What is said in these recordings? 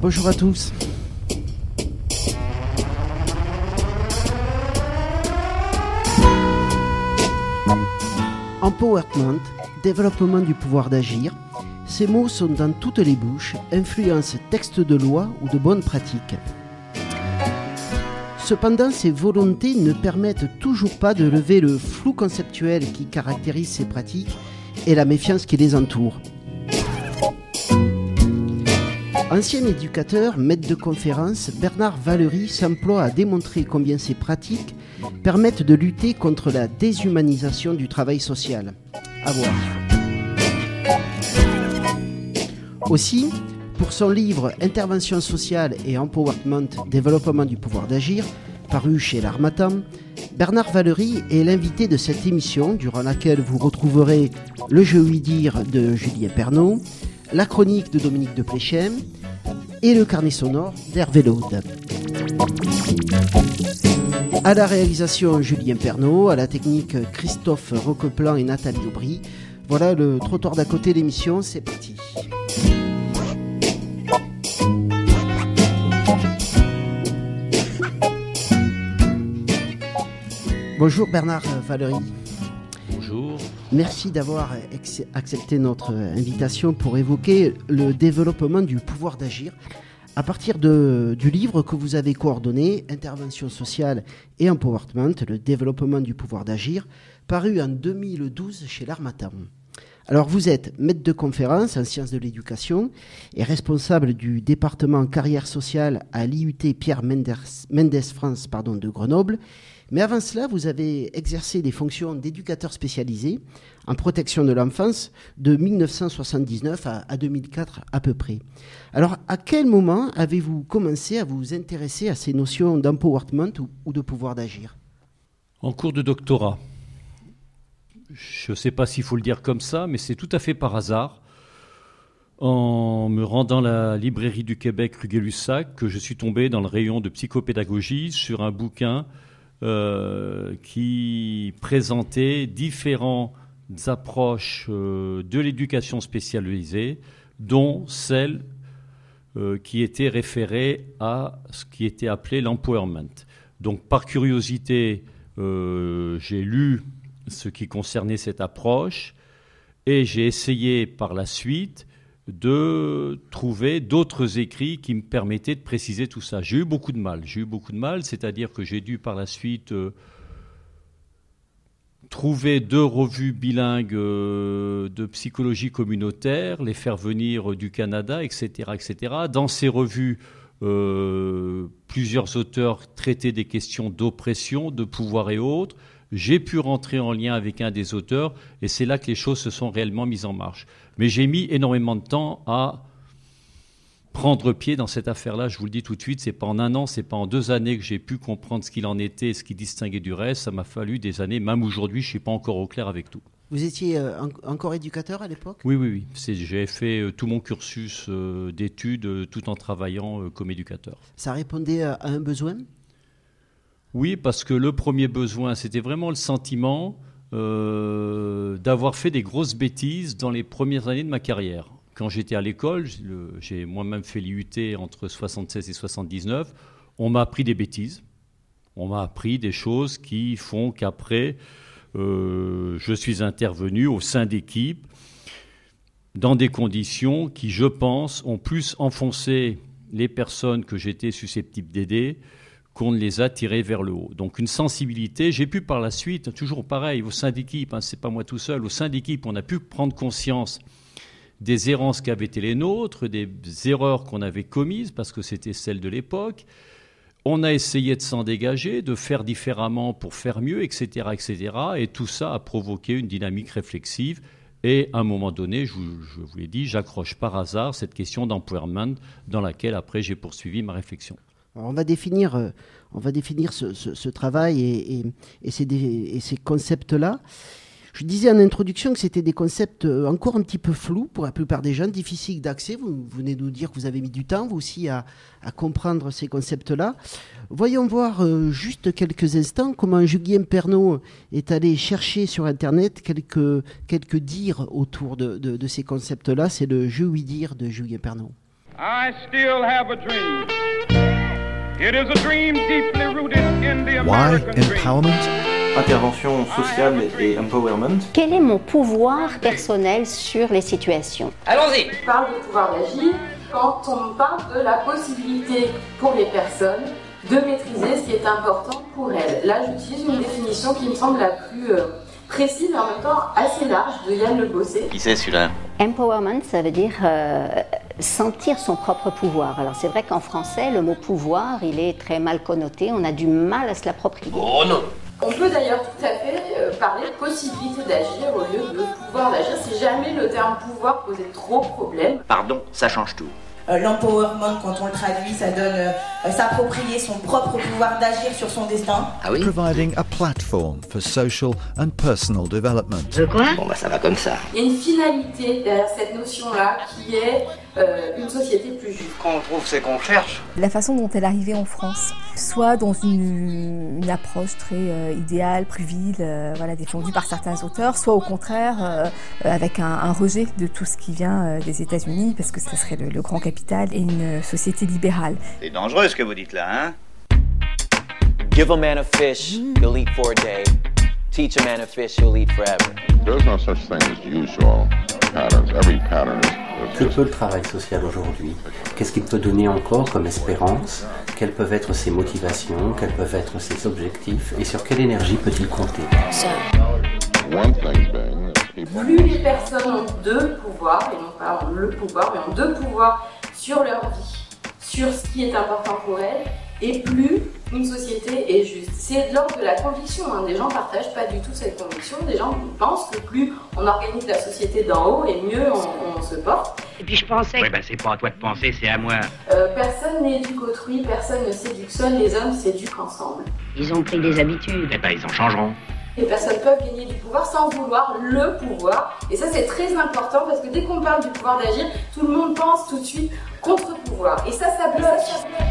Bonjour à tous. Empowerment, développement du pouvoir d'agir, ces mots sont dans toutes les bouches, influencent textes de loi ou de bonnes pratiques. Cependant, ces volontés ne permettent toujours pas de lever le flou conceptuel qui caractérise ces pratiques et la méfiance qui les entoure. Ancien éducateur, maître de conférence, Bernard Valery s'emploie à démontrer combien ces pratiques permettent de lutter contre la déshumanisation du travail social. À voir. Aussi, pour son livre Intervention sociale et empowerment, développement du pouvoir d'agir, paru chez l'Armatan, Bernard Valery est l'invité de cette émission durant laquelle vous retrouverez le jeu oui dire de Julien Pernaud, la chronique de Dominique de Pléchem et le carnet sonore d'Hervé Laude. À la réalisation Julien Pernaud, à la technique Christophe Roqueplan et Nathalie Aubry. Voilà le trottoir d'à côté l'émission, c'est parti. Bonjour Bernard Valéry. Merci d'avoir accepté notre invitation pour évoquer le développement du pouvoir d'agir à partir du livre que vous avez coordonné, Intervention sociale et empowerment, le développement du pouvoir d'agir, paru en 2012 chez l'Armatan. Alors vous êtes maître de conférence en sciences de l'éducation et responsable du département carrière sociale à l'IUT Pierre Mendès France de Grenoble mais avant cela, vous avez exercé des fonctions d'éducateur spécialisé en protection de l'enfance de 1979 à, 2004 à peu près. Alors, à quel moment avez-vous commencé à vous intéresser à ces notions d'empowerment ou, de pouvoir d'agir? En cours de doctorat. Je ne sais pas s'il faut le dire comme ça, mais c'est tout à fait par hasard. En me rendant à la librairie du Québec rue Gay-Lussac, que je suis tombé dans le rayon de psychopédagogie sur un bouquin euh, qui présentait différentes approches euh, de l'éducation spécialisée, dont celle euh, qui était référée à ce qui était appelé l'empowerment. Donc par curiosité, j'ai lu ce qui concernait cette approche et j'ai essayé par la suite de trouver d'autres écrits qui me permettaient de préciser tout ça. J'ai eu beaucoup de mal. J'ai eu beaucoup de mal, c'est-à-dire que j'ai dû par la suite euh, trouver deux revues bilingues euh, de psychologie communautaire, les faire venir du Canada, etc., etc. Dans ces revues, euh, plusieurs auteurs traitaient des questions d'oppression, de pouvoir et autres. J'ai pu rentrer en lien avec un des auteurs et c'est là que les choses se sont réellement mises en marche. Mais j'ai mis énormément de temps à prendre pied dans cette affaire-là. Je vous le dis tout de suite, c'est pas en un an, c'est pas en deux années que j'ai pu comprendre ce qu'il en était, ce qui distinguait du reste. Ça m'a fallu des années. Même aujourd'hui, je suis pas encore au clair avec tout. Vous étiez euh, encore éducateur à l'époque? Oui, oui, oui. J'ai fait euh, tout mon cursus euh, d'études tout en travaillant comme éducateur. Ça répondait à un besoin? Oui, parce que le premier besoin, c'était vraiment le sentiment euh, d'avoir fait des grosses bêtises dans les premières années de ma carrière. Quand j'étais à l'école, j'ai moi-même fait l'IUT entre 76 et 79, on m'a appris des bêtises. On m'a appris des choses qui font qu'après, euh, je suis intervenu au sein d'équipes dans des conditions qui, je pense, ont plus enfoncé les personnes que j'étais susceptible d'aider qu'on les a tirés vers le haut. Donc une sensibilité. J'ai pu par la suite, toujours pareil, au sein d'équipe, hein, c'est pas moi tout seul, au sein d'équipe, on a pu prendre conscience des errances qui avaient été les nôtres, des erreurs qu'on avait commises, parce que c'était celles de l'époque. On a essayé de s'en dégager, de faire différemment pour faire mieux, etc., etc. Et tout ça a provoqué une dynamique réflexive. Et à un moment donné, je vous, je vous l'ai dit, j'accroche par hasard cette question d'empowerment dans laquelle après j'ai poursuivi ma réflexion on va définir, euh, on va définir ce, travail et, ces, concepts-là. Je disais en introduction que c'était des concepts euh, encore un petit peu flous pour la plupart des gens, difficiles d'accès. Vous, venez de nous dire que vous avez mis du temps, vous aussi, à, comprendre ces concepts-là. Voyons voir euh, juste quelques instants comment Julien Pernaud est allé chercher sur Internet quelques, dires autour de, ces concepts-là. C'est le Je oui dire de Julien Pernaud. I still have a dream. Why empowerment? dream. Intervention sociale et empowerment. Quel est mon pouvoir personnel sur les situations? Allons-y On parle de pouvoir d'agir quand on parle de la possibilité pour les personnes de maîtriser ce qui est important pour elles. Là, j'utilise une définition qui me semble la plus précise et en même temps assez large de Yann Le Bossé. Qui c'est celui-là? Empowerment, ça veut dire euh, sentir son propre pouvoir. Alors c'est vrai qu'en français, le mot pouvoir, il est très mal connoté, on a du mal à se l'approprier. Oh non On peut d'ailleurs tout à fait euh, parler de possibilité d'agir au lieu de pouvoir d'agir si jamais le terme pouvoir posait trop problème. Pardon, ça change tout. Euh, L'empowerment, quand on le traduit, ça donne euh, s'approprier son propre pouvoir d'agir sur son destin. Ah oui Providing a platform for social and personal development. Bon bah ça va comme ça. Il y a une finalité derrière cette notion-là qui est euh, une société plus juste. Quand on trouve, c'est qu'on cherche. La façon dont elle est arrivée en France, soit dans une, une approche très euh, idéale, pruvile, euh, voilà, défendue par certains auteurs, soit au contraire avec un, un rejet de tout ce qui vient euh, des États-Unis, parce que ce serait le, le grand capital et une société libérale. C'est dangereux ce que vous dites là, hein? Give a man a fish, he'll eat for a day. Teach a man a fish, he'll eat forever. There's no such thing as usual Que peut le travail social aujourd'hui Qu'est-ce qu'il peut donner encore comme espérance Quelles peuvent être ses motivations Quels peuvent être ses objectifs Et sur quelle énergie peut-il compter people Plus les personnes ont deux pouvoirs, et non pas ont le pouvoir, mais ont deux pouvoirs sur leur vie, sur ce qui est important pour elles, et plus une société est juste. C'est de l'ordre de la conviction. hein. Des gens partagent pas du tout cette conviction. Des gens pensent que plus on organise la société d'en haut, et mieux on, on se porte. Et puis je pensais... Oui bah c'est pas à toi de penser, c'est à moi. Euh, personne n'éduque autrui, personne ne s'éduque seul, les hommes s'éduquent ensemble. Ils ont pris des habitudes. Eh ben ils en changeront. Les personnes peuvent gagner du pouvoir sans vouloir le pouvoir. Et ça, c'est très important parce que dès qu'on parle du pouvoir d'agir, tout le monde pense tout de suite contre-pouvoir. Et ça, ça bloque.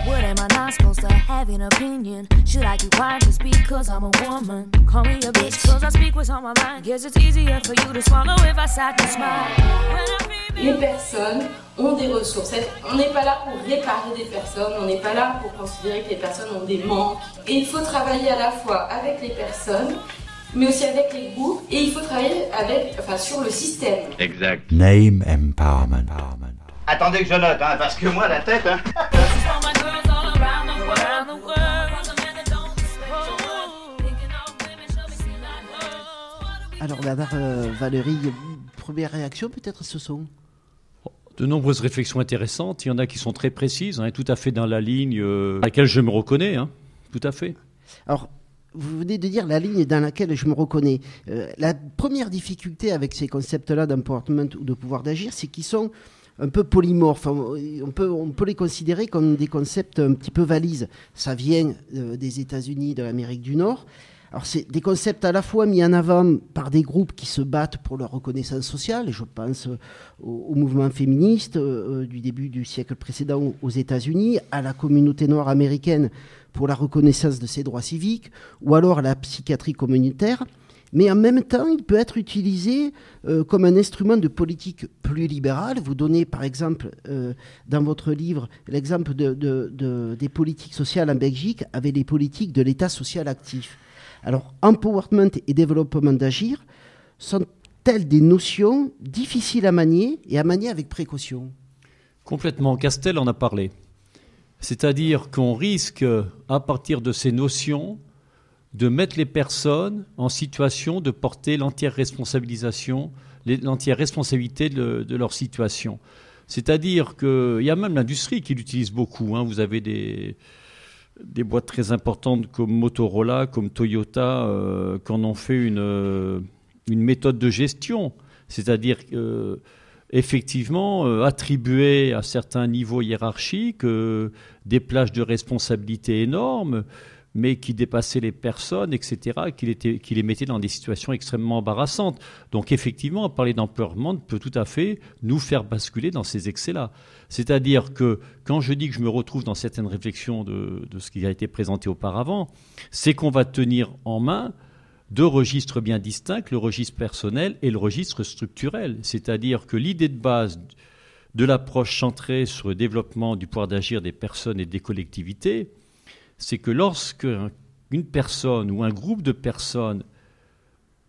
What am I not supposed to have an opinion? Should I keep quiet just because I'm a woman? Call me a bitch, cause I speak what's on my mind. Guess it's easier for you to swallow if I sat and smile. When I feel Les personnes ont des ressources. On n'est pas là pour réparer des personnes, on n'est pas là pour considérer que les personnes ont des manques. Et il faut travailler à la fois avec les personnes, mais aussi avec les groupes, et il faut travailler avec, enfin, sur le système. Exact. Name empowerment. Attendez que je note, hein, parce que moi la tête, hein... Alors, Bernard, euh, Valérie, première réaction peut-être ce son? De nombreuses réflexions intéressantes. Il y en a qui sont très précises, hein, tout à fait dans la ligne euh, à laquelle je me reconnais. hein, tout à fait. Alors, vous venez de dire la ligne dans laquelle je me reconnais. Euh, la première difficulté avec ces concepts-là d'empowerment ou de pouvoir d'agir, c'est qu'ils sont un peu polymorphes. On peut, les considérer comme des concepts un petit peu valises. Ça vient euh, des États-Unis, de l'Amérique du Nord. Alors, c'est des concepts à la fois mis en avant par des groupes qui se battent pour leur reconnaissance sociale, et je pense euh, au, au mouvement féministe euh, du début du siècle précédent aux États-Unis, à la communauté noire américaine pour la reconnaissance de ses droits civiques, ou alors à la psychiatrie communautaire. Mais en même temps, il peut être utilisé euh, comme un instrument de politique plus libérale. Vous donnez, par exemple, euh, dans votre livre, l'exemple de, de- de- des politiques sociales en Belgique avec les politiques de l'État social actif. Alors, empowerment et développement d'agir sont-elles des notions difficiles à manier et à manier avec précaution? Complètement. Castel en a parlé. C'est-à-dire qu'on risque, à partir de ces notions, de mettre les personnes en situation de porter l'entière responsabilisation, l'entière responsabilité de, leur situation. C'est-à-dire qu'il y a même l'industrie qui l'utilise beaucoup. hein. Vous avez des, boîtes très importantes comme Motorola, comme Toyota, euh, qui en ont fait une, euh, méthode de gestion. C'est-à-dire effectivement, euh, attribuer à certains niveaux hiérarchiques euh, des plages de responsabilité énormes, mais qui dépassaient les personnes, etc., qui, les mettaient dans des situations extrêmement embarrassantes. Donc, effectivement, parler d'empowerment peut tout à fait nous faire basculer dans ces excès-là. C'est-à-dire que quand je dis que je me retrouve dans certaines réflexions de ce qui a été présenté auparavant, c'est qu'on va tenir en main deux registres bien distincts, le registre personnel et le registre structurel. C'est-à-dire que l'idée de base de l'approche centrée sur le développement du pouvoir d'agir des personnes et des collectivités, c'est que lorsque une personne ou un groupe de personnes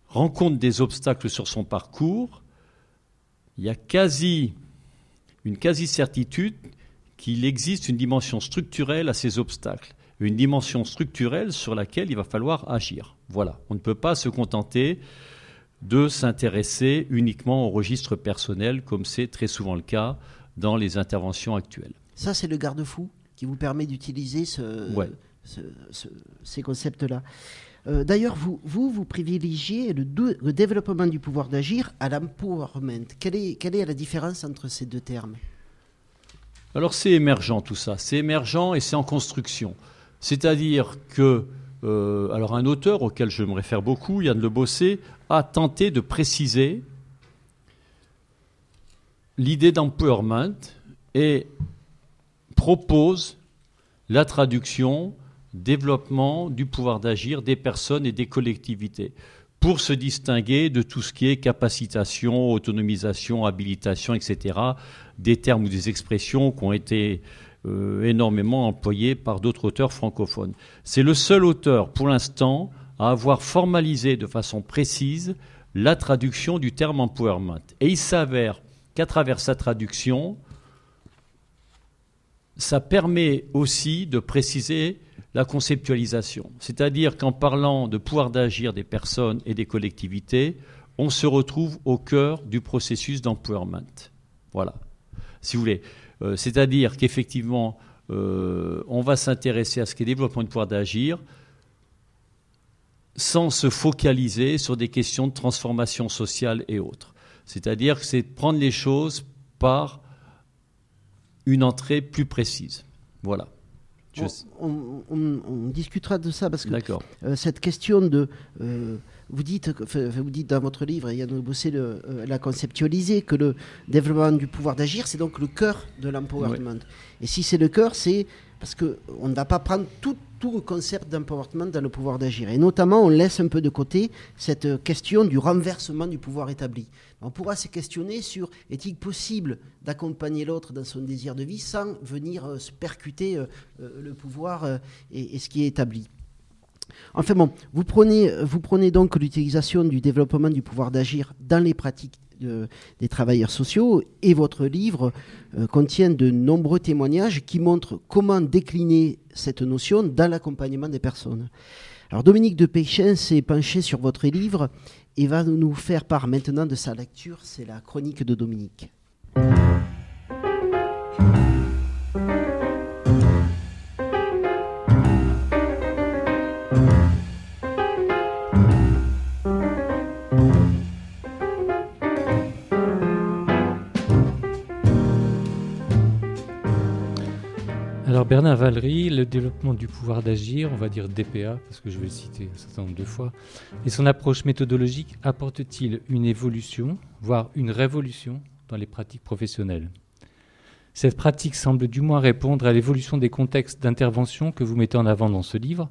rencontre des obstacles sur son parcours, il y a quasi une quasi-certitude qu'il existe une dimension structurelle à ces obstacles, une dimension structurelle sur laquelle il va falloir agir. Voilà, on ne peut pas se contenter de s'intéresser uniquement au registre personnel, comme c'est très souvent le cas dans les interventions actuelles. Ça, c'est le garde-fou? Qui vous permet d'utiliser ces concepts-là. Euh, d'ailleurs, vous, vous, vous, privilégiez le, le, développement du pouvoir d'agir à l'empowerment. Quelle est, quelle est la différence entre ces deux termes? Alors, c'est émergent tout ça. C'est émergent et c'est en construction. C'est-à-dire que, euh, alors un auteur auquel je me réfère beaucoup, Yann Le Bossé, a tenté de préciser l'idée d'empowerment et propose la traduction développement du pouvoir d'agir des personnes et des collectivités pour se distinguer de tout ce qui est capacitation, autonomisation, habilitation, etc., des termes ou des expressions qui ont été euh, énormément employés par d'autres auteurs francophones. C'est le seul auteur, pour l'instant, à avoir formalisé de façon précise la traduction du terme empowerment. Et il s'avère qu'à travers sa traduction, ça permet aussi de préciser la conceptualisation. C'est-à-dire qu'en parlant de pouvoir d'agir des personnes et des collectivités, on se retrouve au cœur du processus d'empowerment. Voilà. Si vous voulez. Euh, c'est-à-dire qu'effectivement, euh, on va s'intéresser à ce qui est développement du pouvoir d'agir sans se focaliser sur des questions de transformation sociale et autres. C'est-à-dire que c'est prendre les choses par une entrée plus précise. Voilà. On, discutera de ça parce que euh, cette question de. Euh, vous, dites, vous dites dans votre livre, Yann Bossé euh, l'a conceptualisé, que le développement du pouvoir d'agir, c'est donc le cœur de l'empowerment. Et si c'est le cœur, c'est parce qu'on ne va pas prendre tout, tout le concept d'empowerment dans le pouvoir d'agir. Et notamment, on laisse un peu de côté cette question du renversement du pouvoir établi. On pourra se questionner sur est-il possible d'accompagner l'autre dans son désir de vie sans venir euh, se percuter euh, euh, le pouvoir et, ce qui est établi. Enfin bon, vous prenez, vous prenez donc l'utilisation du développement du pouvoir d'agir dans les pratiques des travailleurs sociaux et votre livre contient de nombreux témoignages qui montrent comment décliner cette notion dans l'accompagnement des personnes. Alors Dominique de Péchin s'est penché sur votre livre et va nous faire part maintenant de sa lecture. C'est la chronique de Dominique. Alors Bernard Valery, le développement du pouvoir d'agir, on va dire DPA, parce que je vais le citer un certain nombre de fois, et son approche méthodologique apporte-t-il une évolution, voire une révolution dans les pratiques professionnelles? Cette pratique semble du moins répondre à l'évolution des contextes d'intervention que vous mettez en avant dans ce livre,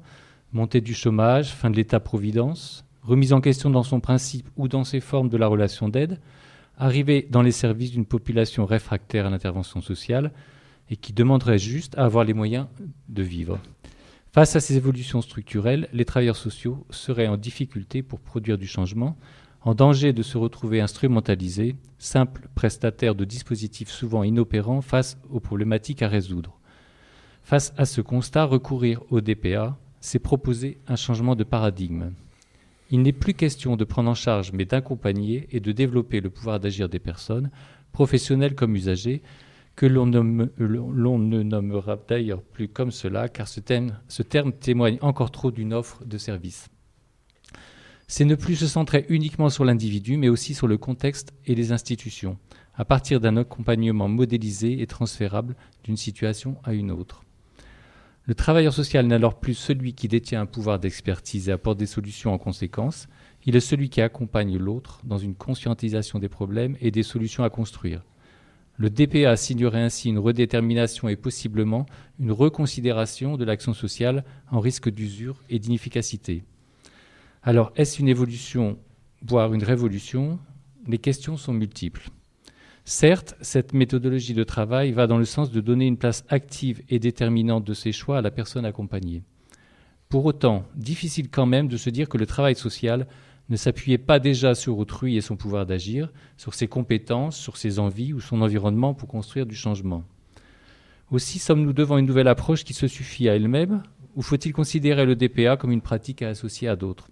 montée du chômage, fin de l'État-providence, remise en question dans son principe ou dans ses formes de la relation d'aide, arrivée dans les services d'une population réfractaire à l'intervention sociale, et qui demanderait juste à avoir les moyens de vivre. Face à ces évolutions structurelles, les travailleurs sociaux seraient en difficulté pour produire du changement, en danger de se retrouver instrumentalisés, simples prestataires de dispositifs souvent inopérants face aux problématiques à résoudre. Face à ce constat, recourir au DPA, c'est proposer un changement de paradigme. Il n'est plus question de prendre en charge, mais d'accompagner et de développer le pouvoir d'agir des personnes, professionnelles comme usagers, que l'on ne nommera d'ailleurs plus comme cela, car ce terme, témoigne encore trop d'une offre de service. C'est ne plus se centrer uniquement sur l'individu, mais aussi sur le contexte et les institutions, à partir d'un accompagnement modélisé et transférable d'une situation à une autre. Le travailleur social n'est alors plus celui qui détient un pouvoir d'expertise et apporte des solutions en conséquence, il est celui qui accompagne l'autre dans une conscientisation des problèmes et des solutions à construire. Le DPA signerait ainsi une redétermination et possiblement une reconsidération de l'action sociale en risque d'usure et d'inefficacité. Alors, est-ce une évolution, voire une révolution? Les questions sont multiples. Certes, cette méthodologie de travail va dans le sens de donner une place active et déterminante de ses choix à la personne accompagnée. Pour autant, difficile quand même de se dire que le travail social ne s'appuyait pas déjà sur autrui et son pouvoir d'agir, sur ses compétences, sur ses envies ou son environnement pour construire du changement. Aussi sommes-nous devant une nouvelle approche qui se suffit à elle-même, ou faut-il considérer le DPA comme une pratique à associer à d'autres?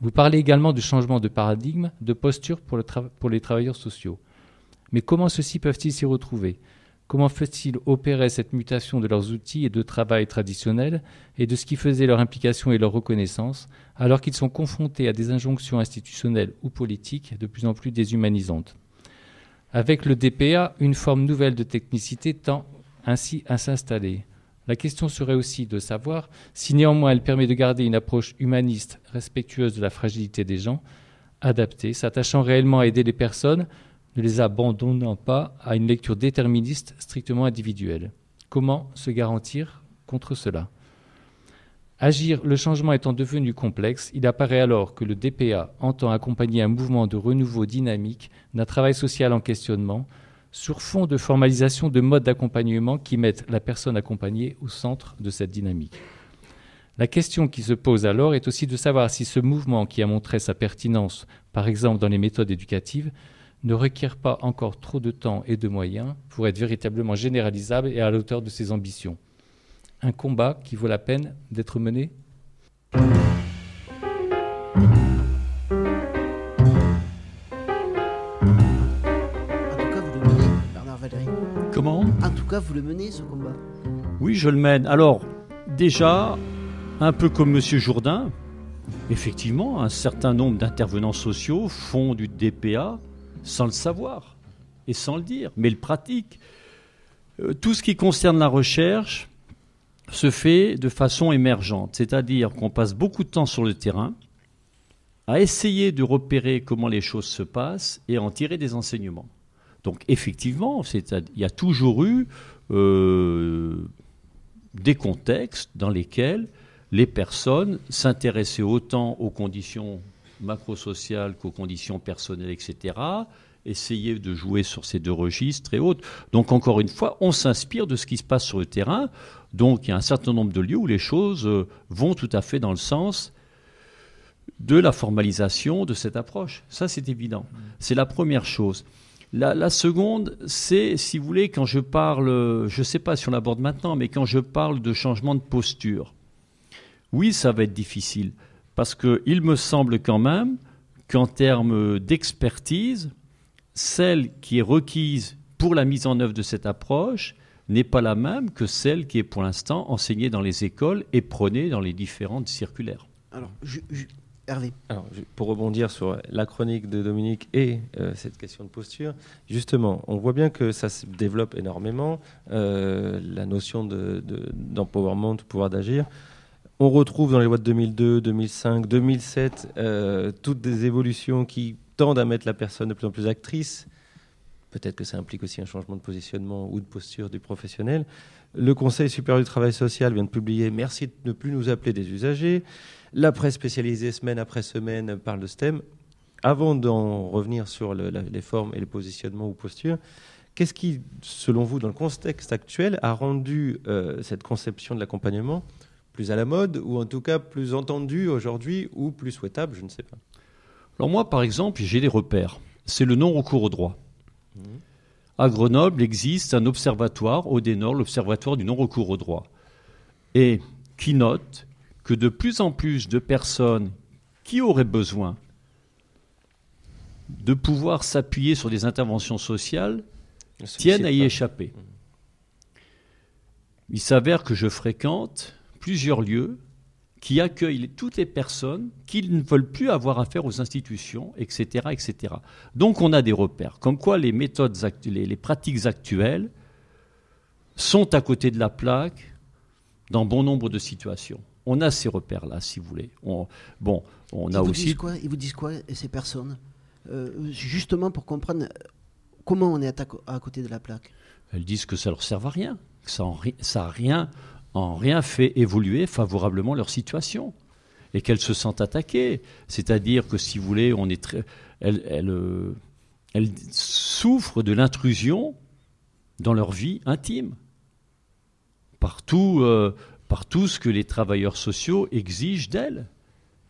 Vous parlez également de changement de paradigme, de posture pour les travailleurs sociaux. Mais comment ceux-ci peuvent-ils s'y retrouver? Comment fait-il opérer cette mutation de leurs outils et de travail traditionnels et de ce qui faisait leur implication et leur reconnaissance, alors qu'ils sont confrontés à des injonctions institutionnelles ou politiques de plus en plus déshumanisantes? Avec le DPA, une forme nouvelle de technicité tend ainsi à s'installer. La question serait aussi de savoir si néanmoins elle permet de garder une approche humaniste, respectueuse de la fragilité des gens, adaptée, s'attachant réellement à aider les personnes ne les abandonnant pas à une lecture déterministe strictement individuelle. Comment se garantir contre cela? Agir, le changement étant devenu complexe, il apparaît alors que le DPA entend accompagner un mouvement de renouveau dynamique d'un travail social en questionnement, sur fond de formalisation de modes d'accompagnement qui mettent la personne accompagnée au centre de cette dynamique. La question qui se pose alors est aussi de savoir si ce mouvement qui a montré sa pertinence, par exemple dans les méthodes éducatives, ne requiert pas encore trop de temps et de moyens pour être véritablement généralisable et à la hauteur de ses ambitions. Un combat qui vaut la peine d'être mené Comment? En tout cas, vous le menez, ce combat Oui, je le mène. Alors, déjà, un peu comme M. Jourdain, effectivement, un certain nombre d'intervenants sociaux font du DPA sans le savoir et sans le dire, mais le pratique. Euh, tout ce qui concerne la recherche se fait de façon émergente, c'est-à-dire qu'on passe beaucoup de temps sur le terrain à essayer de repérer comment les choses se passent et en tirer des enseignements. Donc effectivement, il y a toujours eu euh, des contextes dans lesquels les personnes s'intéressaient autant aux conditions macrosocial qu'aux conditions personnelles, etc. Essayer de jouer sur ces deux registres et autres. Donc encore une fois, on s'inspire de ce qui se passe sur le terrain. Donc il y a un certain nombre de lieux où les choses euh, vont tout à fait dans le sens de la formalisation de cette approche. Ça, c'est évident. C'est la première chose. La, la seconde, c'est, si vous voulez, quand je parle, je ne sais pas si on l'aborde maintenant, mais quand je parle de changement de posture, oui, ça va être difficile. Parce qu'il me semble quand même qu'en termes d'expertise, celle qui est requise pour la mise en œuvre de cette approche n'est pas la même que celle qui est pour l'instant enseignée dans les écoles et prônée dans les différentes circulaires. Alors, Hervé. Alors, pour rebondir sur la chronique de Dominique et euh, cette question de posture, justement, on voit bien que ça se développe énormément, euh, la notion d'empowerment, de, de pouvoir d'agir. On retrouve dans les lois de 2002, 2005, 2007 toutes des évolutions qui tendent à mettre la personne de plus en plus actrice. Peut-être que ça implique aussi un changement de positionnement ou de posture du professionnel. Le Conseil supérieur du travail social vient de publier Merci de ne plus nous appeler des usagers. La presse spécialisée, semaine après semaine, parle de ce thème. Avant d'en revenir sur les formes et les positionnements ou postures, qu'est-ce qui, selon vous, dans le contexte actuel, a rendu euh, cette conception de l'accompagnement plus à la mode, ou en tout cas plus entendu aujourd'hui, ou plus souhaitable, je ne sais pas. Alors moi, par exemple, j'ai des repères. C'est le non-recours au droit. Mmh. À Grenoble existe un observatoire, au Dénor, l'observatoire du non-recours au droit, et qui note que de plus en plus de personnes qui auraient besoin de pouvoir s'appuyer sur des interventions sociales tiennent à y échapper. Mmh. Il s'avère que je fréquente plusieurs lieux qui accueillent toutes les personnes qui ne veulent plus avoir affaire aux institutions, etc., etc. Donc on a des repères, comme quoi les méthodes, les, les pratiques actuelles sont à côté de la plaque dans bon nombre de situations. On a ces repères-là, si vous voulez. bon, on a aussi. quoi? Ils vous disent quoi, ces personnes? Euh, Justement pour comprendre comment on est à, côté de la plaque. Elles disent que ça leur sert à rien, que ça n'a rien en rien fait évoluer favorablement leur situation et qu'elles se sentent attaquées. C'est-à-dire que si vous voulez, on est très, elles, euh, souffrent de l'intrusion dans leur vie intime, par tout, euh, par tout ce que les travailleurs sociaux exigent d'elles.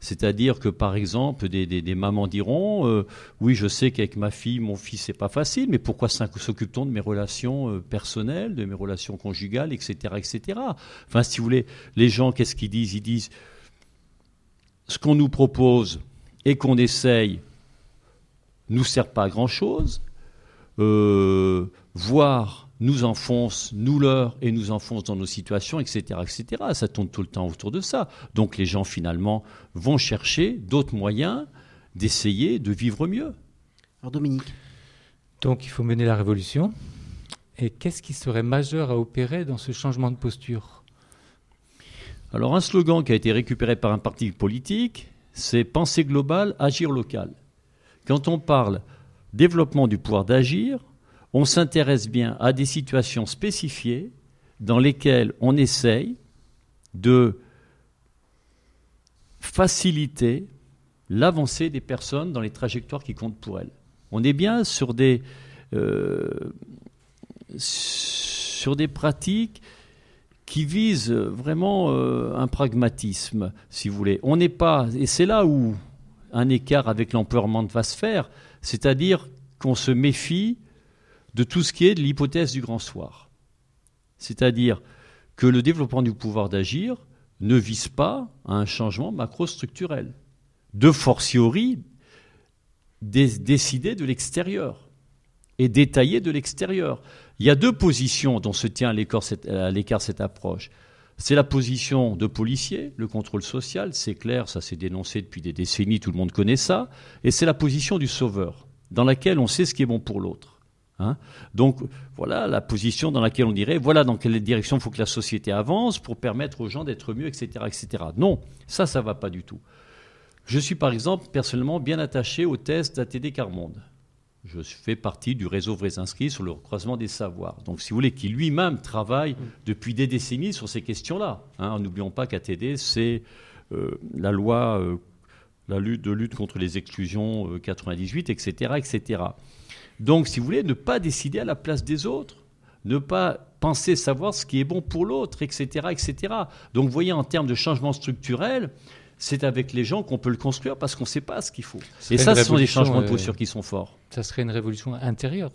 C'est-à-dire que, par exemple, des, mamans diront euh, Oui, je sais qu'avec ma fille, mon fils, c'est pas facile, mais pourquoi s'occupe-t-on de mes relations euh, personnelles, de mes relations conjugales, etc., etc. Enfin, si vous voulez, les gens, qu'est-ce qu'ils disent? Ils disent Ce qu'on nous propose et qu'on essaye nous sert pas à grand-chose, euh, voire nous enfonce, nous leurre et nous enfonce dans nos situations, etc., etc. Ça tourne tout le temps autour de ça. Donc les gens finalement vont chercher d'autres moyens d'essayer de vivre mieux. Alors Dominique Donc il faut mener la révolution. Et qu'est-ce qui serait majeur à opérer dans ce changement de posture? Alors un slogan qui a été récupéré par un parti politique, c'est penser global, agir local. Quand on parle développement du pouvoir d'agir, on s'intéresse bien à des situations spécifiées dans lesquelles on essaye de faciliter l'avancée des personnes dans les trajectoires qui comptent pour elles. On est bien sur des, euh, sur des pratiques qui visent vraiment euh, un pragmatisme, si vous voulez. On n'est pas, et c'est là où un écart avec l'empowerment va se faire, c'est-à-dire qu'on se méfie de tout ce qui est de l'hypothèse du grand soir. C'est-à-dire que le développement du pouvoir d'agir ne vise pas à un changement macro-structurel. De fortiori, dé- décidé de l'extérieur et détaillé de l'extérieur. Il y a deux positions dont se tient à l'écart cette approche. C'est la position de policier, le contrôle social, c'est clair, ça s'est dénoncé depuis des décennies, tout le monde connaît ça, et c'est la position du sauveur, dans laquelle on sait ce qui est bon pour l'autre. Hein Donc voilà la position dans laquelle on dirait voilà dans quelle direction il faut que la société avance pour permettre aux gens d'être mieux, etc., etc. Non, ça, ça va pas du tout. Je suis par exemple personnellement bien attaché au test d'ATD Carmonde. Je fais partie du réseau Vrais Inscrits sur le croisement des savoirs. Donc, si vous voulez, qui lui-même travaille depuis des décennies sur ces questions-là. Hein, N'oublions pas qu'ATD, c'est euh, la loi euh, la lutte, de lutte contre les exclusions euh, 98, etc., etc. Donc, si vous voulez, ne pas décider à la place des autres, ne pas penser savoir ce qui est bon pour l'autre, etc., etc. Donc, vous voyez, en termes de changement structurel, c'est avec les gens qu'on peut le construire parce qu'on ne sait pas ce qu'il faut. Ce Et ça, ce sont des changements de euh, posture qui sont forts. Ça serait une révolution intérieure.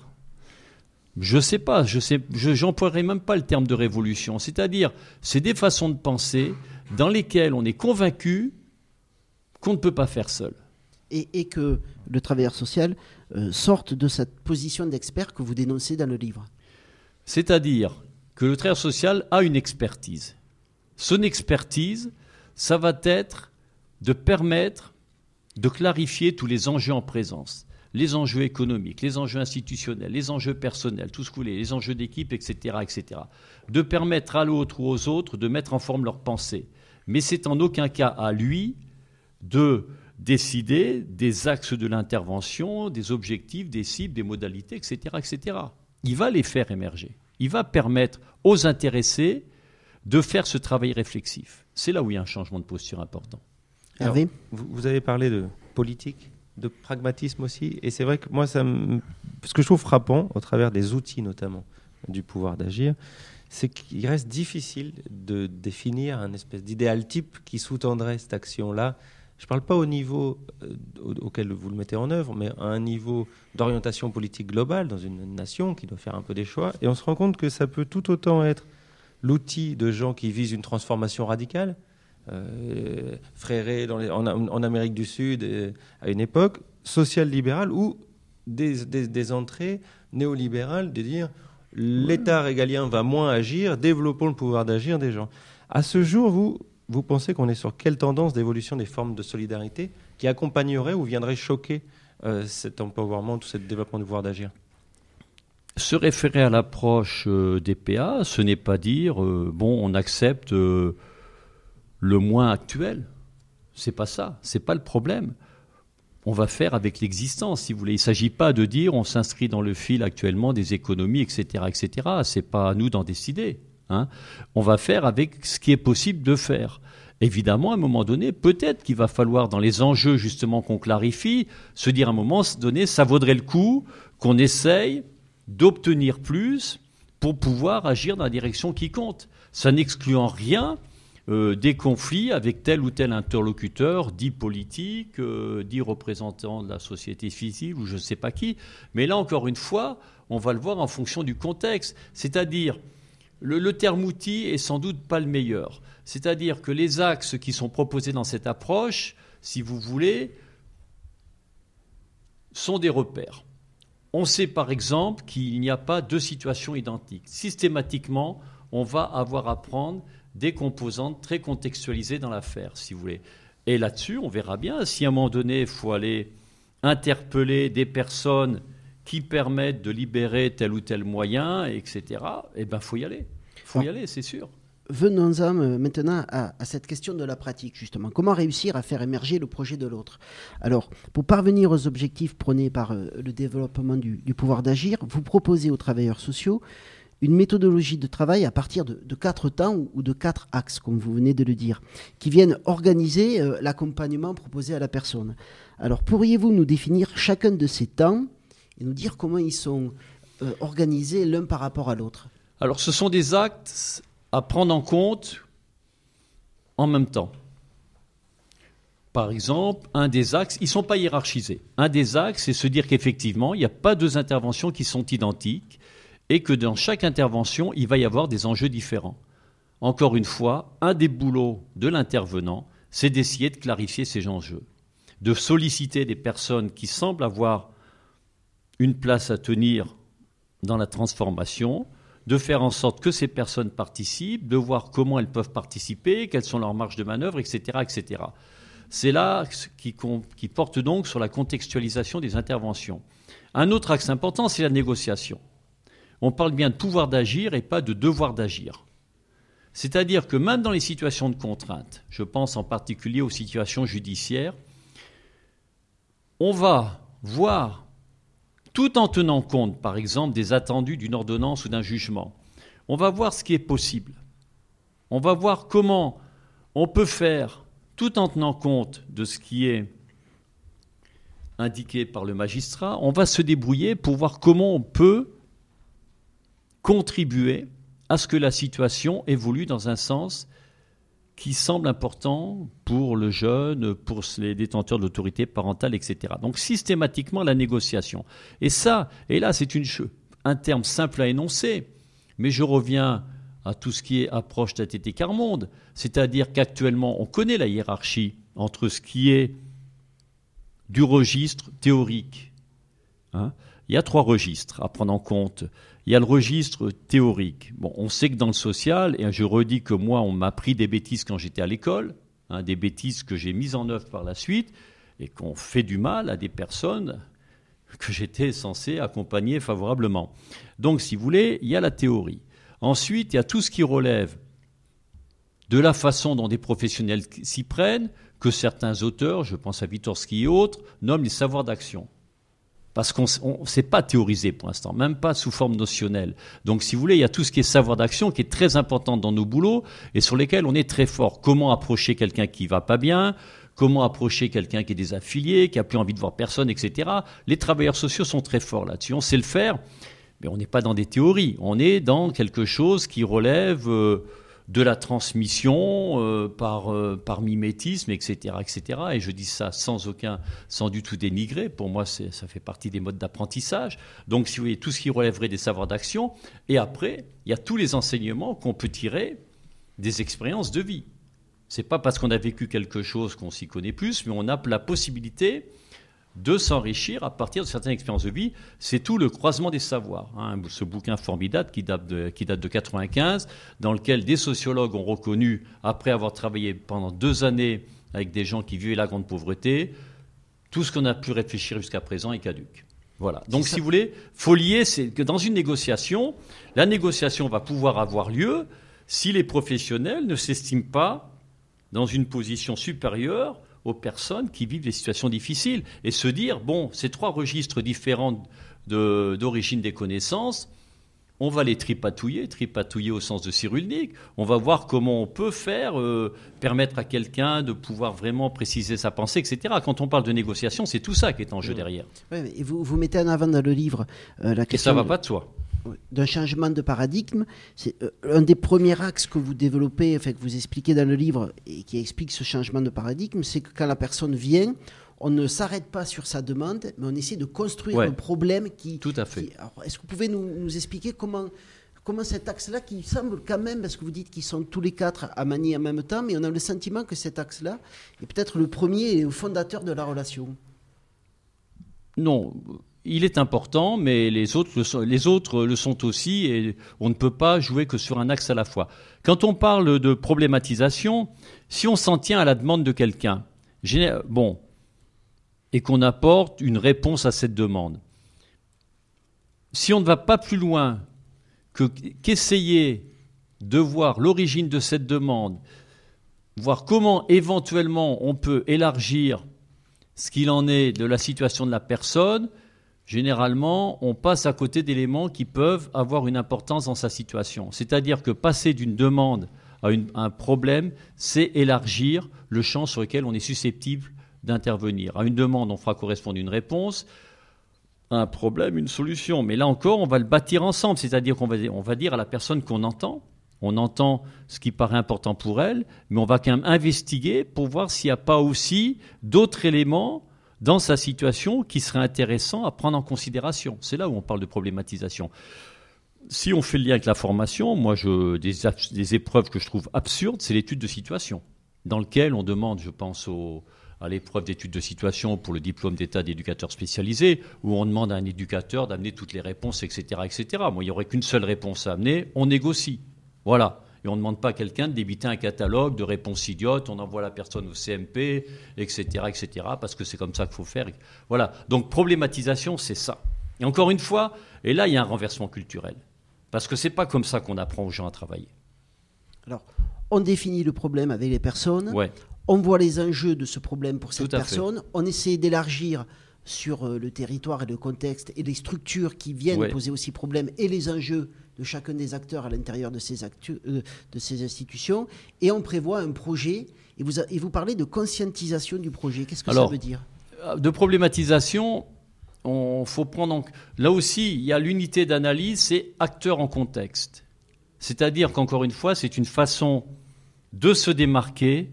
Je sais pas, je sais, je j'emploierai même pas le terme de révolution. C'est-à-dire, c'est des façons de penser dans lesquelles on est convaincu qu'on ne peut pas faire seul. et, et que le travailleur social euh, sorte de cette position d'expert que vous dénoncez dans le livre. C'est-à-dire que le travailleur social a une expertise. Son expertise, ça va être de permettre de clarifier tous les enjeux en présence. Les enjeux économiques, les enjeux institutionnels, les enjeux personnels, tout ce que vous voulez, les enjeux d'équipe, etc., etc. De permettre à l'autre ou aux autres de mettre en forme leur pensée. Mais c'est en aucun cas à lui de décider des axes de l'intervention, des objectifs, des cibles, des modalités, etc., etc. Il va les faire émerger. Il va permettre aux intéressés de faire ce travail réflexif. C'est là où il y a un changement de posture important. Alors, vous, vous avez parlé de politique, de pragmatisme aussi, et c'est vrai que moi, ça me- ce que je trouve frappant, au travers des outils notamment du pouvoir d'agir, c'est qu'il reste difficile de définir un espèce d'idéal type qui sous-tendrait cette action-là. Je ne parle pas au niveau euh, au- auquel vous le mettez en œuvre, mais à un niveau d'orientation politique globale dans une nation qui doit faire un peu des choix. Et on se rend compte que ça peut tout autant être l'outil de gens qui visent une transformation radicale, euh, en, Amérique du Sud euh, à une époque, social-libérale, ou des, des- des entrées néolibérales de dire l'État régalien va moins agir, développons le pouvoir d'agir des gens. À ce jour, vous, vous pensez qu'on est sur quelle tendance d'évolution des formes de solidarité qui accompagnerait ou viendrait choquer euh, cet empowerment, tout ce développement du pouvoir d'agir? Se référer à l'approche euh, des PA, ce n'est pas dire euh, bon, on accepte le moins actuel. C'est pas ça, c'est pas le problème. On va faire avec l'existence, si vous voulez. Il ne s'agit pas de dire on s'inscrit dans le fil actuellement des économies, etc., etc. C'est pas à nous d'en décider. Hein. On va faire avec ce qui est possible de faire. Évidemment, à un moment donné, peut-être qu'il va falloir, dans les enjeux justement qu'on clarifie, se dire à un moment donné, ça vaudrait le coup qu'on essaye d'obtenir plus pour pouvoir agir dans la direction qui compte. Ça n'exclut en rien euh, des conflits avec tel ou tel interlocuteur, dit politique, euh, dit représentant de la société civile ou je ne sais pas qui. Mais là, encore une fois, on va le voir en fonction du contexte. C'est-à-dire, le, terme outil est sans doute pas le meilleur. C'est-à-dire que les axes qui sont proposés dans cette approche, si vous voulez, sont des repères. On sait par exemple qu'il n'y a pas deux situations identiques. Systématiquement, on va avoir à prendre des composantes très contextualisées dans l'affaire, si vous voulez. Et là-dessus, on verra bien si à un moment donné, il faut aller interpeller des personnes qui permettent de libérer tel ou tel moyen, etc. Eh bien, il faut y aller. Faut y aller, c'est sûr. Venons-en euh, maintenant à, cette question de la pratique, justement. Comment réussir à faire émerger le projet de l'autre? Alors, pour parvenir aux objectifs prônés par euh, le développement du, pouvoir d'agir, vous proposez aux travailleurs sociaux une méthodologie de travail à partir de, quatre temps ou de quatre axes, comme vous venez de le dire, qui viennent organiser euh, l'accompagnement proposé à la personne. Alors, pourriez-vous nous définir chacun de ces temps et nous dire comment ils sont organisés l'un par rapport à l'autre? Alors, ce sont des actes à prendre en compte en même temps. Par exemple, un des axes, ils ne sont pas hiérarchisés. Un des axes, c'est se dire qu'effectivement, il n'y a pas deux interventions qui sont identiques et que dans chaque intervention, il va y avoir des enjeux différents. Encore une fois, un des boulots de l'intervenant, c'est d'essayer de clarifier ces enjeux, de solliciter des personnes qui semblent avoir une place à tenir dans la transformation, de faire en sorte que ces personnes participent, de voir comment elles peuvent participer, quelles sont leurs marges de manœuvre, etc. etc. C'est là qui, qui porte donc sur la contextualisation des interventions. Un autre axe important, c'est la négociation. On parle bien de pouvoir d'agir et pas de devoir d'agir. C'est-à-dire que même dans les situations de contrainte, je pense en particulier aux situations judiciaires, on va voir tout en tenant compte, par exemple, des attendus d'une ordonnance ou d'un jugement. On va voir ce qui est possible. On va voir comment on peut faire, tout en tenant compte de ce qui est indiqué par le magistrat, on va se débrouiller pour voir comment on peut contribuer à ce que la situation évolue dans un sens qui semble important pour le jeune, pour les détenteurs de l'autorité parentale, etc. Donc systématiquement la négociation. Et ça, et là c'est un terme simple à énoncer, mais je reviens à tout ce qui est approche TTT Carmonde, c'est-à-dire qu'actuellement on connaît la hiérarchie entre ce qui est du registre théorique. Hein. Il y a trois registres à prendre en compte. Il y a le registre théorique. On sait que dans le social, et je redis que moi, on m'a pris des bêtises quand j'étais à l'école, hein, des bêtises que j'ai mises en œuvre par la suite, et qu'on fait du mal à des personnes que j'étais censé accompagner favorablement. Donc, si vous voulez, il y a la théorie. Ensuite, il y a tout ce qui relève de la façon dont des professionnels s'y prennent, que certains auteurs, je pense à Witorski et autres, nomment les savoirs d'action parce qu'on ne sait pas théoriser pour l'instant, même pas sous forme notionnelle. Donc, si vous voulez, il y a tout ce qui est savoir d'action qui est très important dans nos boulots et sur lesquels on est très fort. Comment approcher quelqu'un qui va pas bien Comment approcher quelqu'un qui est désaffilié, qui a plus envie de voir personne, etc. Les travailleurs sociaux sont très forts là-dessus. On sait le faire, mais on n'est pas dans des théories. On est dans quelque chose qui relève euh, de la transmission euh, par, euh, par mimétisme, etc., etc. Et je dis ça sans aucun, sans du tout dénigrer. Pour moi, ça fait partie des modes d'apprentissage. Donc, si vous voyez tout ce qui relèverait des savoirs d'action, et après, il y a tous les enseignements qu'on peut tirer des expériences de vie. C'est pas parce qu'on a vécu quelque chose qu'on s'y connaît plus, mais on a la possibilité de s'enrichir à partir de certaines expériences de vie. C'est tout le croisement des savoirs. Hein. ce bouquin formidable qui date, de, qui date de 95, dans lequel des sociologues ont reconnu, après avoir travaillé pendant deux années avec des gens qui vivaient la grande pauvreté, tout ce qu'on a pu réfléchir jusqu'à présent est caduque. Voilà. Donc, si vous voulez, faut lier, c'est que dans une négociation, la négociation va pouvoir avoir lieu si les professionnels ne s'estiment pas dans une position supérieure aux personnes qui vivent des situations difficiles et se dire, bon, ces trois registres différents d'origine des connaissances, on va les tripatouiller, tripatouiller au sens de Cyrulnik. On va voir comment on peut faire, euh, permettre à quelqu'un de pouvoir vraiment préciser sa pensée, etc. Quand on parle de négociation, c'est tout ça qui est en jeu derrière. Ouais, mais vous, vous mettez en avant dans le livre euh, la Et question ça va pas de soi. D'un changement de paradigme. C'est euh, un des premiers axes que vous développez, enfin, que vous expliquez dans le livre et qui explique ce changement de paradigme, c'est que quand la personne vient, on ne s'arrête pas sur sa demande, mais on essaie de construire Ouais. un problème qui. Tout à fait. Est-ce que vous pouvez nous, nous expliquer comment, comment cet axe-là, qui semble quand même, parce que vous dites qu'ils sont tous les quatre à manier en même temps, mais on a le sentiment que cet axe-là est peut-être le premier et le fondateur de la relation? Non, il est important, mais les autres, le sont, aussi, et on ne peut pas jouer que sur un axe à la fois. Quand on parle de problématisation, si on s'en tient à la demande de quelqu'un, bon, et qu'on apporte une réponse à cette demande, si on ne va pas plus loin que qu'essayer de voir l'origine de cette demande, voir comment éventuellement on peut élargir ce qu'il en est de la situation de la personne, généralement, on passe à côté d'éléments qui peuvent avoir une importance dans sa situation. C'est-à-dire que passer d'une demande à, un problème, c'est élargir le champ sur lequel on est susceptible d'intervenir. À une demande, on fera correspondre une réponse. À un problème, une solution. Mais là encore, on va le bâtir ensemble. C'est-à-dire qu'on va, on va dire à la personne qu'on entend, on entend ce qui paraît important pour elle, mais on va quand même investiguer pour voir s'il n'y a pas aussi d'autres éléments dans sa situation qui seraient intéressants à prendre en considération. C'est là où on parle de problématisation. Si on fait le lien avec la formation, moi, je, des, épreuves que je trouve absurdes, c'est l'étude de situation, dans lequel on demande, je pense à l'épreuve d'étude de situation pour le diplôme d'état d'éducateur spécialisé, où on demande à un éducateur d'amener toutes les réponses, etc., etc. Moi, il n'y aurait qu'une seule réponse à amener, on négocie. Voilà. Et on ne demande pas à quelqu'un de débiter un catalogue de réponses idiotes, on envoie la personne au CMP, etc., etc., parce que c'est comme ça qu'il faut faire. Voilà. Donc, problématisation, c'est ça. Et encore une fois, et là, il y a un renversement culturel. Parce que c'est pas comme ça qu'on apprend aux gens à travailler. Alors, on définit le problème avec les personnes. Ouais. On voit les enjeux de ce problème pour cette fait. personne. On essaie d'élargir sur euh, le territoire et le contexte et les structures qui viennent Ouais. poser aussi problème et les enjeux de chacun des acteurs à l'intérieur de ces, actu- euh, de ces institutions. Et on prévoit un projet. Et vous, a- et vous parlez de conscientisation du projet. Qu'est-ce que Alors, ça veut dire? de problématisation, on faut prendre en- là aussi, il y a l'unité d'analyse, c'est acteur en contexte. C'est-à-dire qu'encore une fois, c'est une façon de se démarquer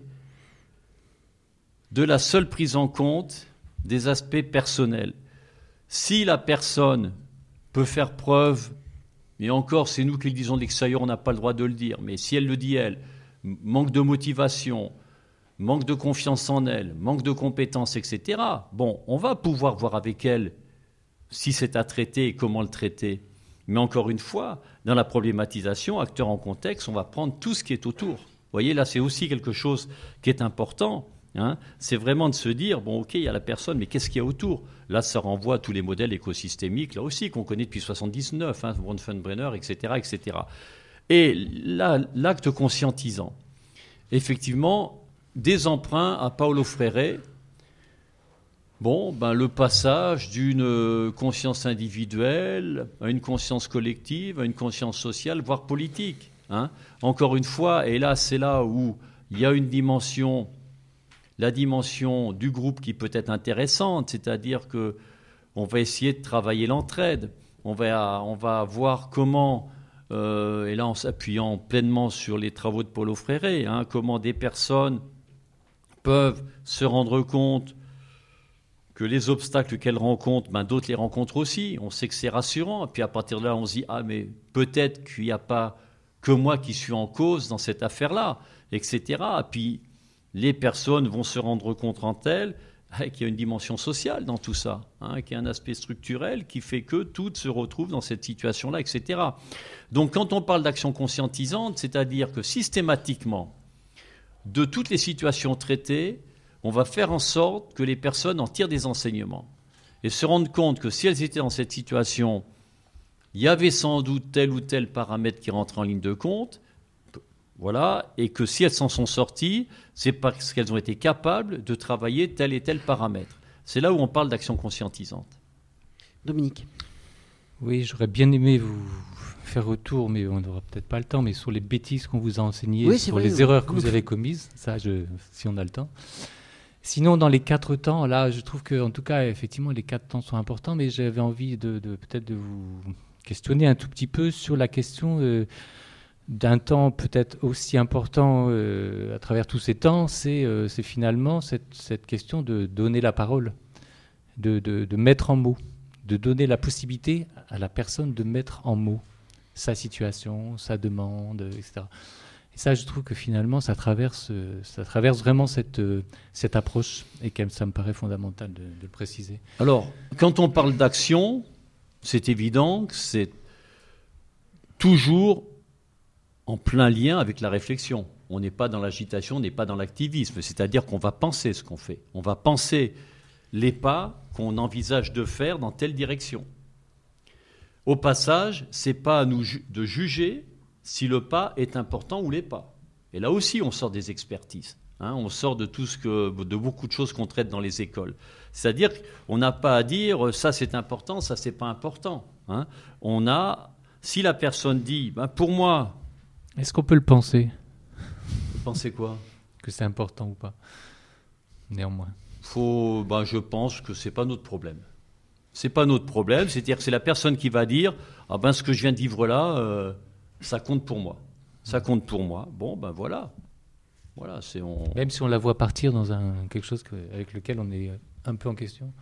de la seule prise en compte des aspects personnels. Si la personne peut faire preuve, et encore, c'est nous qui le disons de l'extérieur, on n'a pas le droit de le dire, mais si elle le dit elle, manque de motivation, manque de confiance en elle, manque de compétences, etc. Bon, on va pouvoir voir avec elle si c'est à traiter et comment le traiter. Mais encore une fois, dans la problématisation, acteur en contexte, on va prendre tout ce qui est autour. Vous voyez, là, c'est aussi quelque chose qui est important. Hein. c'est vraiment de se dire, bon, ok, il y a la personne, mais qu'est-ce qu'il y a autour? Là, ça renvoie à tous les modèles écosystémiques, là aussi, qu'on connaît depuis 79, hein, Bronfenbrenner, etc., etc. Et là, l'acte conscientisant, effectivement, des emprunts à Paolo Freire. Bon, ben, le passage d'une euh, conscience individuelle à une conscience collective, à une conscience sociale, voire politique. hein. Encore une fois, et là, c'est là où il y a une dimension, la dimension du groupe qui peut être intéressante, c'est-à-dire que on va essayer de travailler l'entraide. On va, on va voir comment, euh, et là en s'appuyant pleinement sur les travaux de Paulo Freire, hein, comment des personnes peuvent se rendre compte que les obstacles qu'elles rencontrent, ben, d'autres les rencontrent aussi. On sait que c'est rassurant. Et puis à partir de là, on se dit ah mais peut-être qu'il n'y a pas que moi qui suis en cause dans cette affaire-là, etc. Et puis les personnes vont se rendre compte entre elles eh, qu'il y a une dimension sociale dans tout ça, hein, qu'il y a un aspect structurel qui fait que toutes se retrouvent dans cette situation-là, etc. Donc quand on parle d'action conscientisante, c'est-à-dire que systématiquement, de toutes les situations traitées, on va faire en sorte que les personnes en tirent des enseignements et se rendent compte que si elles étaient dans cette situation, il y avait sans doute tel ou tel paramètre qui rentre en ligne de compte, voilà, et que si elles s'en sont sorties, c'est parce qu'elles ont été capables de travailler tel et tel paramètre. C'est là où on parle d'action conscientisante. Dominique. Oui, j'aurais bien aimé vous faire retour, mais on n'aura peut-être pas le temps, mais sur les bêtises qu'on vous a enseignées, Oui, sur vrai, les oui. erreurs que vous avez commises, ça, je, si on a le temps. Sinon, dans les quatre temps, là, je trouve que, en tout cas, effectivement, les quatre temps sont importants, mais j'avais envie de, de- peut-être de vous questionner un tout petit peu sur la question euh, d'un temps peut-être aussi important euh, à travers tous ces temps, c'est euh, finalement cette, question de donner la parole, de, mettre en mots, de donner la possibilité à la personne de mettre en mots sa situation, sa demande, etc. Et ça, je trouve que finalement, ça traverse, ça traverse vraiment cette, cette approche et que ça me paraît fondamental de, de le préciser. Alors, quand on parle d'action, c'est évident que c'est toujours en plein lien avec la réflexion. On n'est pas dans l'agitation, on n'est pas dans l'activisme. C'est-à-dire qu'on va penser ce qu'on fait. On va penser les pas qu'on envisage de faire dans telle direction. Au passage, c'est pas à nous de juger si le pas est important ou l'est pas. Et là aussi, on sort des expertises. hein. on sort de tout ce que, de beaucoup de choses qu'on traite dans les écoles. C'est-à-dire qu'on n'a pas à dire ça c'est important, ça c'est pas important. hein. On a, si la personne dit, ben, pour moi, Est-ce qu'on peut le penser? Pensez quoi? Que c'est important ou pas? Néanmoins. faut, ben, je pense que c'est pas notre problème. C'est pas notre problème, c'est-à-dire que c'est la personne qui va dire ah ben ce que je viens de vivre là, euh, ça compte pour moi. Ça compte pour moi. Bon ben voilà, voilà c'est on. Même si on la voit partir dans un, quelque chose que- avec lequel on est un peu en question.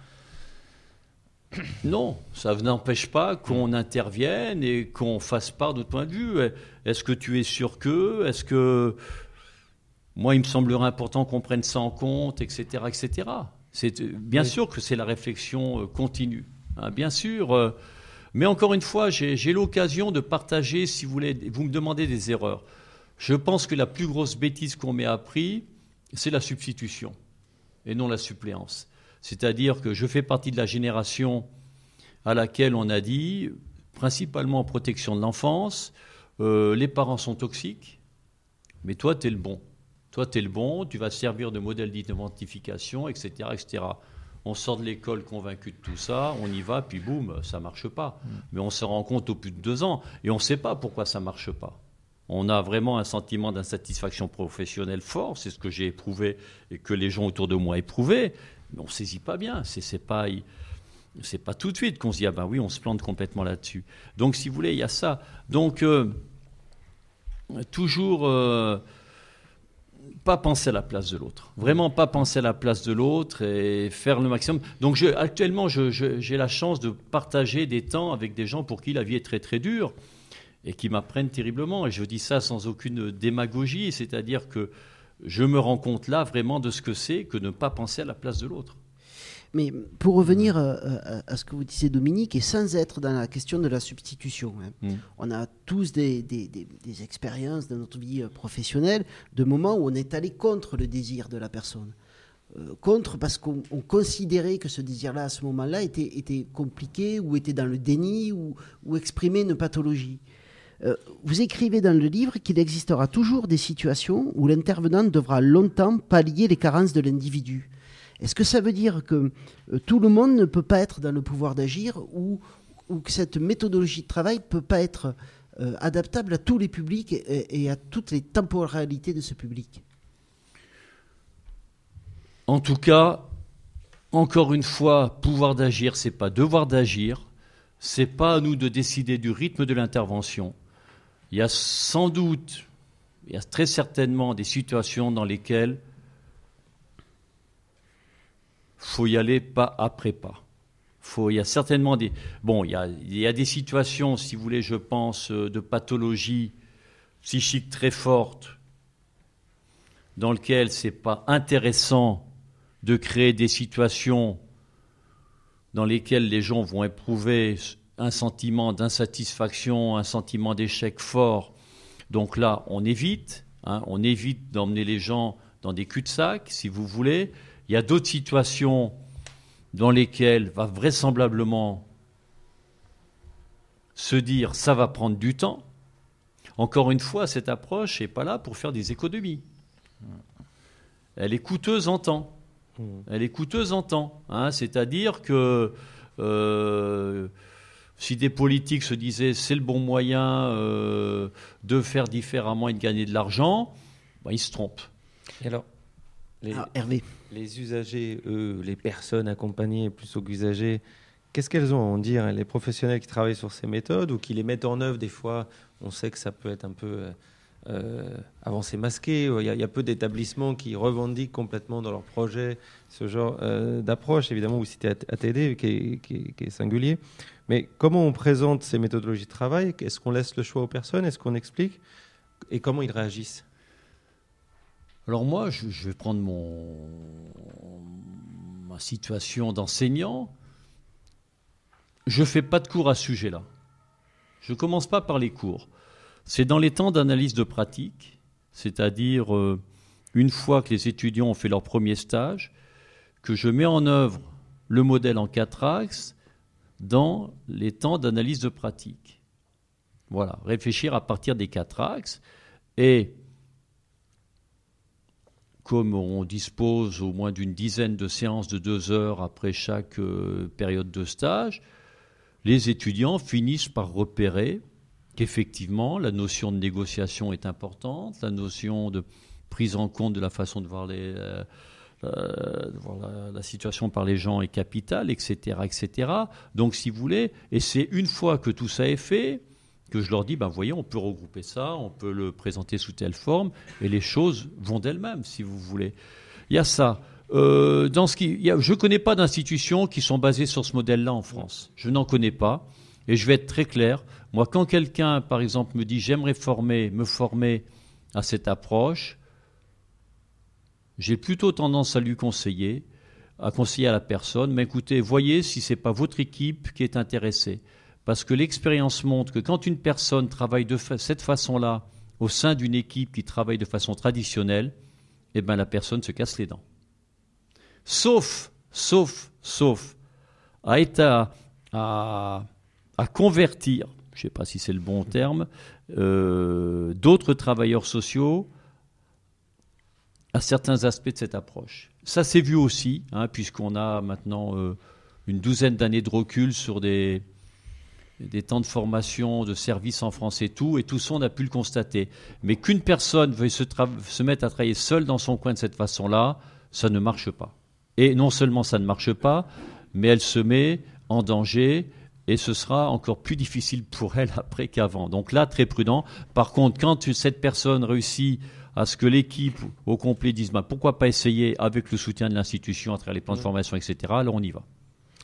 Non, ça n'empêche pas qu'on intervienne et qu'on fasse part de notre point de vue. Est-ce que tu es sûr que Est-ce que moi, il me semblerait important qu'on prenne ça en compte, etc., etc. C'est bien Oui. sûr que c'est la réflexion euh, continue, hein, bien sûr. euh, mais encore une fois, j'ai j'ai l'occasion de partager, si vous voulez, vous me demandez des erreurs. Je pense que la plus grosse bêtise qu'on m'ait appris, c'est la substitution et non la suppléance. C'est-à-dire que je fais partie de la génération à laquelle on a dit, principalement en protection de l'enfance, euh, les parents sont toxiques, mais toi, tu es le bon. Toi, tu es le bon, tu vas servir de modèle d'identification, etc., etc. On sort de l'école convaincu de tout ça, on y va, puis boum, ça marche pas. Mais on se rend compte au plus de deux ans, et on ne sait pas pourquoi ça marche pas. On a vraiment un sentiment d'insatisfaction professionnelle fort, c'est ce que j'ai éprouvé et que les gens autour de moi éprouvaient, mais on ne saisit pas bien. C'est pas, c'est pas tout de suite qu'on se dit ah ben oui, on se plante complètement là-dessus. Donc si vous voulez, il y a ça. Donc euh, toujours euh, pas penser à la place de l'autre. Vraiment pas penser à la place de l'autre et faire le maximum. Donc actuellement, j'ai la chance de partager des temps avec des gens pour qui la vie est très très dure et qui m'apprennent terriblement. Et je dis ça sans aucune démagogie, c'est-à-dire que je me rends compte là vraiment de ce que c'est que ne pas penser à la place de l'autre. Mais pour revenir euh, à, à ce que vous disiez, Dominique, et sans être dans la question de la substitution, hein, Mm. on a tous des, des- des- des expériences dans notre vie euh, professionnelle de moments où on est allé contre le désir de la personne. Euh, contre parce qu'on on considérait que ce désir-là, à ce moment-là, était, était compliqué ou était dans le déni ou, ou exprimait une pathologie. Euh, vous écrivez dans le livre qu'il existera toujours des situations où l'intervenant devra longtemps pallier les carences de l'individu. Est-ce que ça veut dire que euh, tout le monde ne peut pas être dans le pouvoir d'agir ou, que cette méthodologie de travail ne peut pas être euh, adaptable à tous les publics et, et à toutes les temporalités de ce public? En tout cas, encore une fois, pouvoir d'agir, c'est pas devoir d'agir, c'est pas à nous de décider du rythme de l'intervention. Il y a sans doute, il y a très certainement des situations dans lesquelles faut y aller pas après pas. Il y a certainement des, bon, il y a, il y a des situations, si vous voulez, je pense, euh, de pathologie psychique très forte, dans lesquelles c'est pas intéressant de créer des situations dans lesquelles les gens vont éprouver un sentiment d'insatisfaction, un sentiment d'échec fort. Donc là, on évite, hein, on évite d'emmener les gens dans des cul-de-sac, si vous voulez. Il y a d'autres situations dans lesquelles va vraisemblablement se dire ça va prendre du temps. Encore une fois, cette approche n'est pas là pour faire des économies. Elle est coûteuse en temps. Elle est coûteuse en temps. hein. C'est-à-dire que euh, Si des politiques se disaient c'est le bon moyen euh, de faire différemment et de gagner de l'argent, bah, ils se trompent. Et alors, les, Ah, Hervé. les usagers, eux, les personnes accompagnées plutôt qu'usagers, qu'est-ce qu'elles ont à en dire Les professionnels qui travaillent sur ces méthodes ou qui les mettent en œuvre, des fois, on sait que ça peut être un peu euh, euh, avancé masqué. Il y, a, il y a peu d'établissements qui revendiquent complètement dans leur projet ce genre euh, d'approche. Évidemment, vous citez ATD qui est, qui est- qui est singulier. Mais comment on présente ces méthodologies de travail? Est-ce qu'on laisse le choix aux personnes? Est-ce qu'on explique? Et comment ils réagissent? Alors moi, je, vais prendre mon, ma situation d'enseignant. Je ne fais pas de cours à ce sujet-là. Je ne commence pas par les cours. C'est dans les temps d'analyse de pratique, c'est-à-dire euh, une fois que les étudiants ont fait leur premier stage, que je mets en œuvre le modèle en quatre axes dans les temps d'analyse de pratique. Voilà, réfléchir à partir des quatre axes et comme on dispose au moins d'une dizaine de séances de deux heures après chaque euh, période de stage, les étudiants finissent par repérer qu'effectivement la notion de négociation est importante, la notion de prise en compte de la façon de voir, les, euh, euh, la, situation par les gens est capitale, etc., etc. Donc, si vous voulez, et c'est une fois que tout ça est fait, que je leur dis, ben voyez, on peut regrouper ça, on peut le présenter sous telle forme, et les choses vont d'elles-mêmes, si vous voulez. Il y a ça. Euh, dans ce qui, je ne connais pas d'institutions qui sont basées sur ce modèle-là en France. Je n'en connais pas. Et je vais être très clair. Moi, quand quelqu'un, par exemple, me dit j'aimerais former, me former à cette approche, j'ai plutôt tendance à lui conseiller, à conseiller à la personne, mais écoutez, voyez si ce n'est pas votre équipe qui est intéressée. Parce que l'expérience montre que quand une personne travaille de cette façon-là au sein d'une équipe qui travaille de façon traditionnelle, eh ben la personne se casse les dents. Sauf, sauf, sauf, à, à- à convertir, je ne sais pas si c'est le bon terme, euh, d'autres travailleurs sociaux à certains aspects de cette approche. Ça s'est vu aussi, hein, puisqu'on a maintenant euh, une douzaine d'années de recul sur des, des temps de formation, de services en France et tout, et tout ça, on a pu le constater. Mais qu'une personne veuille se, mettre à travailler seule dans son coin de cette façon-là, ça ne marche pas. Et non seulement ça ne marche pas, mais elle se met en danger et ce sera encore plus difficile pour elle après qu'avant. Donc là, très prudent. Par contre, quand cette personne réussit à ce que l'équipe au complet dise bah, pourquoi pas essayer avec le soutien de l'institution à travers les plans de formation, etc., alors on y va.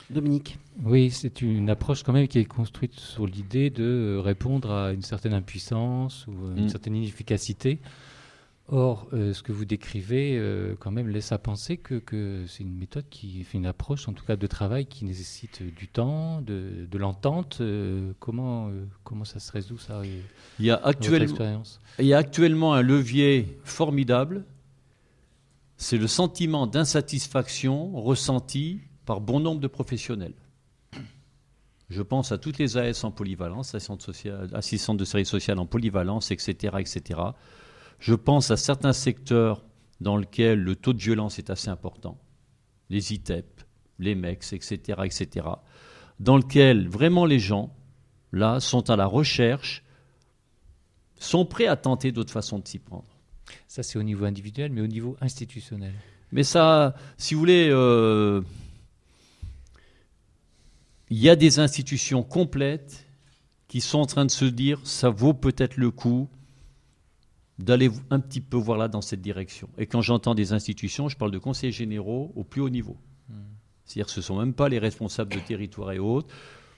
Dominique. Oui, c'est une approche quand même qui est construite sur l'idée de répondre à une certaine impuissance ou une Mm. certaine inefficacité. Or, euh, ce que vous décrivez euh, quand même laisse à penser que, que c'est une méthode qui fait une approche, en tout cas de travail, qui nécessite du temps, de, de l'entente. Euh, comment, comment ça se résout ça Il y, a actuellement, expérience il y a actuellement un levier formidable, c'est le sentiment d'insatisfaction ressenti par bon nombre de professionnels. Je pense à toutes les AS en polyvalence, assistantes, sociales- assistantes de services sociales en polyvalence, etc., etc. Je pense à certains secteurs dans lesquels le taux de violence est assez important, les ITEP, les MEX, etc., etc., dans lesquels vraiment les gens, là, sont à la recherche sont prêts à tenter d'autres façons de s'y prendre. Ça, c'est au niveau individuel, mais au niveau institutionnel. Mais ça, si vous voulez, euh, il y a des institutions complètes qui sont en train de se dire ça vaut peut-être le coup d'aller un petit peu voir là dans cette direction. Et quand j'entends des institutions, je parle de conseillers généraux au plus haut niveau. C'est-à-dire que ce ne sont même pas les responsables de territoire et autres.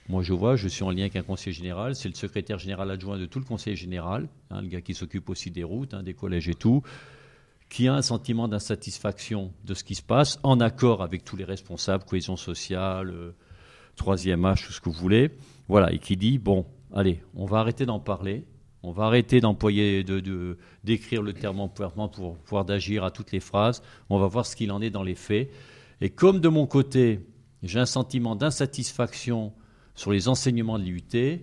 Moi, je vois, je suis en lien avec un conseiller général, c'est le secrétaire général adjoint de tout le conseil général, hein, le gars qui s'occupe aussi des routes, hein, des collèges et tout, qui a un sentiment d'insatisfaction de ce qui se passe, en accord avec tous les responsables, cohésion sociale, euh, troisième âge, tout ce que vous voulez, voilà, et qui dit, bon, allez, on va arrêter d'en parler, on va arrêter d'employer, de, d'écrire le terme empowerment pour pouvoir d'agir à toutes les phrases, on va voir ce qu'il en est dans les faits. Et comme de mon côté, j'ai un sentiment d'insatisfaction sur les enseignements de l'IUT,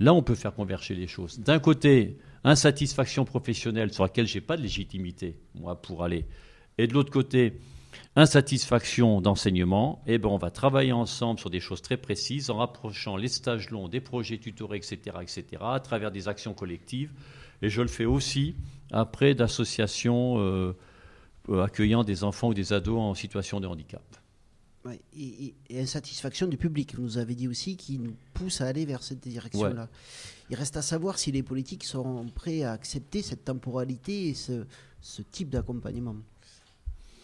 là, on peut faire converger les choses. D'un côté, insatisfaction professionnelle sur laquelle je n'ai pas de légitimité, moi, pour aller. Et de l'autre côté, Insatisfaction d'enseignement, eh ben on va travailler ensemble sur des choses très précises en rapprochant les stages longs des projets tutorés, etc., etc., à travers des actions collectives. Et je le fais aussi après d'associations euh, euh, accueillant des enfants ou des ados en situation de handicap. Ouais, et, insatisfaction du public, vous nous avez dit aussi, qui nous pousse à aller vers cette direction-là. Ouais. Il reste à savoir si les politiques seront prêts à accepter cette temporalité et ce, ce type d'accompagnement.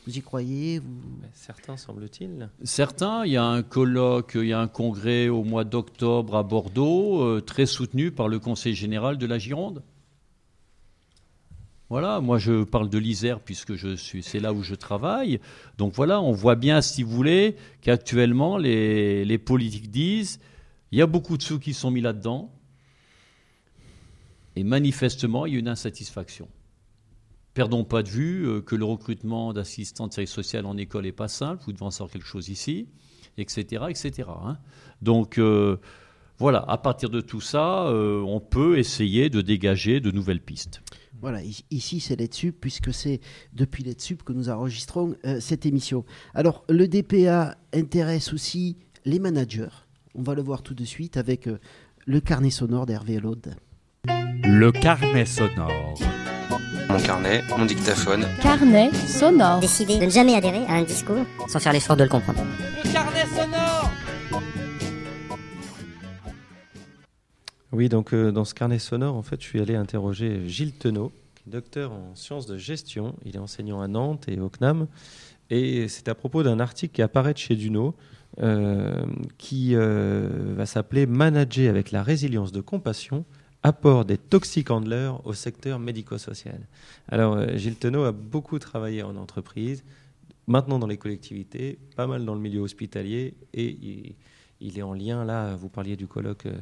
Vous y croyez vous... Certains, semble-t-il. Certains, il y a un colloque, il y a un congrès au mois d'octobre à Bordeaux, euh, très soutenu par le Conseil général de la Gironde. Voilà, moi je parle de l'Isère puisque je suis, c'est là où je travaille. Donc voilà, on voit bien, si vous voulez, qu'actuellement les, les politiques disent il y a beaucoup de sous qui sont mis là-dedans, et manifestement il y a une insatisfaction. Perdons pas de vue euh, que le recrutement d'assistants de service social en école n'est pas simple, vous devez en savoir quelque chose ici, etc. etc. hein. Donc euh, voilà, à partir de tout ça, euh, on peut essayer de dégager de nouvelles pistes. Voilà, ici c'est l'EDSUP, puisque c'est depuis l'EDSUP que nous enregistrons euh, cette émission. Alors, le DPA intéresse aussi les managers. On va le voir tout de suite avec euh, le carnet sonore d'Hervé Laude. Le carnet sonore. Mon carnet, mon dictaphone. Carnet sonore. Décider de ne jamais adhérer à un discours sans faire l'effort de le comprendre. Le carnet sonore. Oui, donc euh, dans ce carnet sonore, en fait, je suis allé interroger Gilles Tenot, docteur en sciences de gestion. Il est enseignant à Nantes et au CNAM. Et c'est à propos d'un article qui apparaît chez Duno, euh, qui euh, va s'appeler Manager avec la résilience de compassion, apport des toxic handlers au secteur médico-social. Alors, euh, Gilles Tenot a beaucoup travaillé en entreprise, maintenant dans les collectivités, pas mal dans le milieu hospitalier, et il, est en lien, là, vous parliez du colloque euh,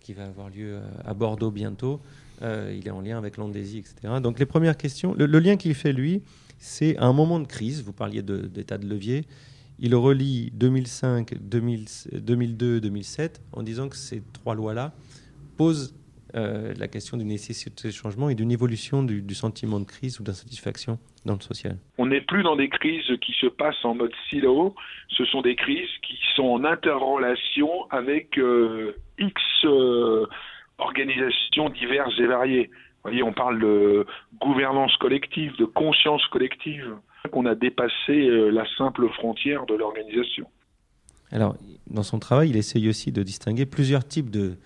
qui va avoir lieu euh, à Bordeaux bientôt, il est en lien avec l'Andésie, etc. Donc les premières questions, le, lien qu'il fait, lui, c'est un moment de crise, vous parliez d'état de, levier, il relie 2005, 2000 2002, 2007, en disant que ces trois lois-là posent euh, la question d'une nécessité de changement et d'une évolution du, du sentiment de crise ou d'insatisfaction dans le social. On n'est plus dans des crises qui se passent en mode silo, ce sont des crises qui sont en interrelation avec euh, X euh, organisations diverses et variées. Vous voyez, on parle de gouvernance collective, de conscience collective, qu'on a dépassé la simple frontière de l'organisation. Alors, dans son travail, il essaye aussi de distinguer plusieurs types de,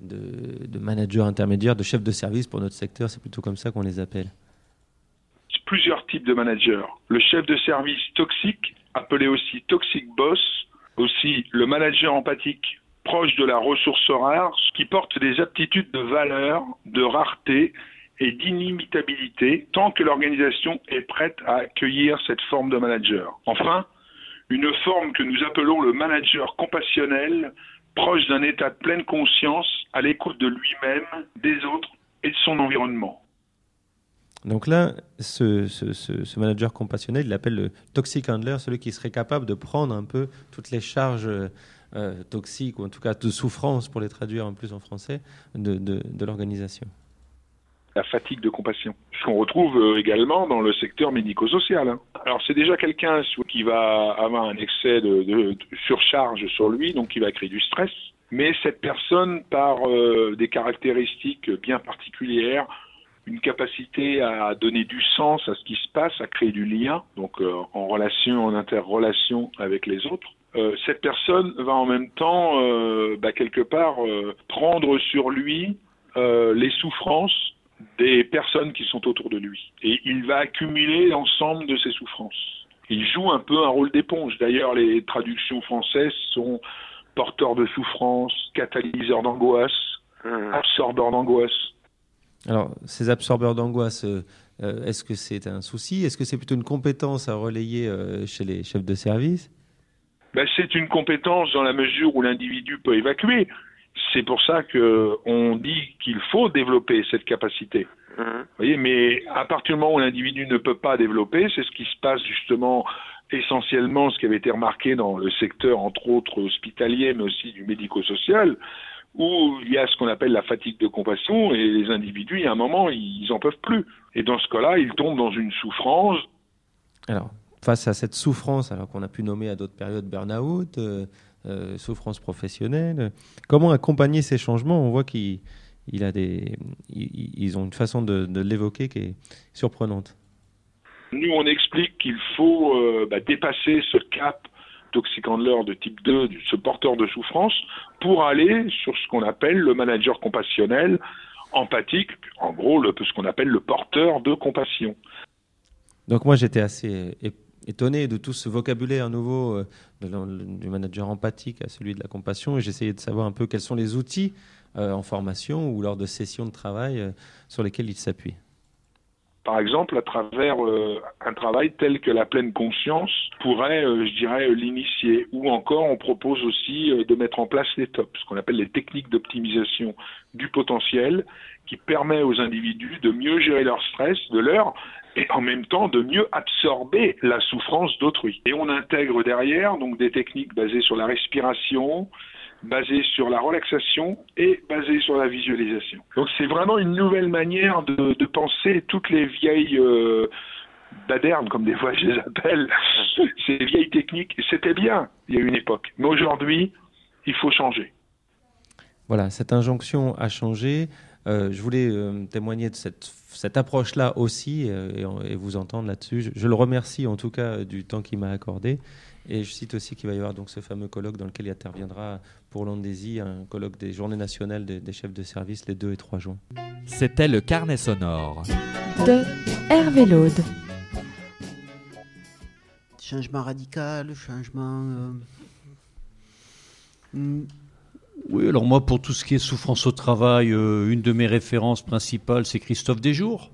de, de managers intermédiaires, de chefs de service pour notre secteur, c'est plutôt comme ça qu'on les appelle. plusieurs types de managers. Le chef de service toxique, appelé aussi toxic boss, aussi le manager empathique, proche de la ressource rare, qui porte des aptitudes de valeur, de rareté et d'inimitabilité, tant que l'organisation est prête à accueillir cette forme de manager. Enfin, une forme que nous appelons le manager compassionnel, proche d'un état de pleine conscience, à l'écoute de lui-même, des autres et de son environnement. Donc là, ce, ce- ce- manager compassionnel, il l'appelle le toxic handler, celui qui serait capable de prendre un peu toutes les charges euh, toxiques, ou en tout cas de souffrance, pour les traduire en plus en français, de- de l'organisation. La fatigue de compassion. Ce qu'on retrouve euh, également dans le secteur médico-social. hein. Alors c'est déjà quelqu'un qui va avoir un excès de, surcharge sur lui, donc qui va créer du stress. Mais cette personne, par euh, des caractéristiques bien particulières, une capacité à donner du sens à ce qui se passe, à créer du lien, donc euh, en relation, en interrelation avec les autres. Cette personne va en même temps, bah, quelque part, prendre sur lui les souffrances des personnes qui sont autour de lui. Et il va accumuler l'ensemble de ces souffrances. Il joue un peu un rôle d'éponge. D'ailleurs, les traductions françaises sont porteurs de souffrance, catalyseurs d'angoisse, absorbeurs d'angoisse. Alors, ces absorbeurs d'angoisse, euh, euh, est-ce que c'est un souci? Est-ce que c'est plutôt une compétence à relayer euh, chez les chefs de service? Ben, c'est une compétence dans la mesure où l'individu peut évacuer. C'est pour ça que on dit qu'il faut développer cette capacité. Vous voyez, mais à partir du moment où l'individu ne peut pas développer, c'est ce qui se passe justement essentiellement, ce qui avait été remarqué dans le secteur, entre autres hospitalier, mais aussi du médico-social, où il y a ce qu'on appelle la fatigue de compassion, et les individus, il y a un moment, ils en peuvent plus. Et dans ce cas-là, ils tombent dans une souffrance Alors, face à cette souffrance, alors qu'on a pu nommer à d'autres périodes burn-out, euh, euh, souffrance professionnelle, comment accompagner ces changements? On voit qu'ils il a des, ils, ils ont une façon de, de l'évoquer qui est surprenante. Nous, on explique qu'il faut euh, bah, dépasser ce cap toxicandler de type 2, du- ce porteur de souffrance, pour aller sur ce qu'on appelle le manager compassionnel, empathique, en gros le, ce qu'on appelle le porteur de compassion. Donc moi j'étais assez étonné de tout ce vocabulaire nouveau euh, du manager empathique à celui de la compassion et j'essayais de savoir un peu quels sont les outils euh, en formation ou lors de sessions de travail euh, sur lesquels il s'appuie. Par exemple, à travers euh, un travail tel que la pleine conscience pourrait, euh, je dirais, l'initier. Ou encore, on propose aussi euh, de mettre en place les TOP, ce qu'on appelle les techniques d'optimisation du potentiel, qui permet aux individus de mieux gérer leur stress, de leur et en même temps de mieux absorber la souffrance d'autrui. Et on intègre derrière donc des techniques basées sur la respiration, basées sur la relaxation et basées sur la visualisation. Donc c'est vraiment une nouvelle manière de, de penser toutes les vieilles euh, badernes, comme des fois je les appelle, ces vieilles techniques. C'était bien il y a une époque, mais aujourd'hui il faut changer. Voilà, cette injonction a changé. Euh, je voulais euh, témoigner de cette, cette approche-là aussi euh, et vous entendre là-dessus. Je, je le remercie en tout cas du temps qu'il m'a accordé. Et je cite aussi qu'il va y avoir donc ce fameux colloque dans lequel il interviendra pour l'Andésie, un colloque des Journées nationales des, des chefs de service les 2 et 3 juin. C'était le carnet sonore. De Hervé Laude. Changement radical, changement. euh, hmm, Oui, alors moi, pour tout ce qui est souffrance au travail, euh, une de mes références principales, c'est Christophe Desjours.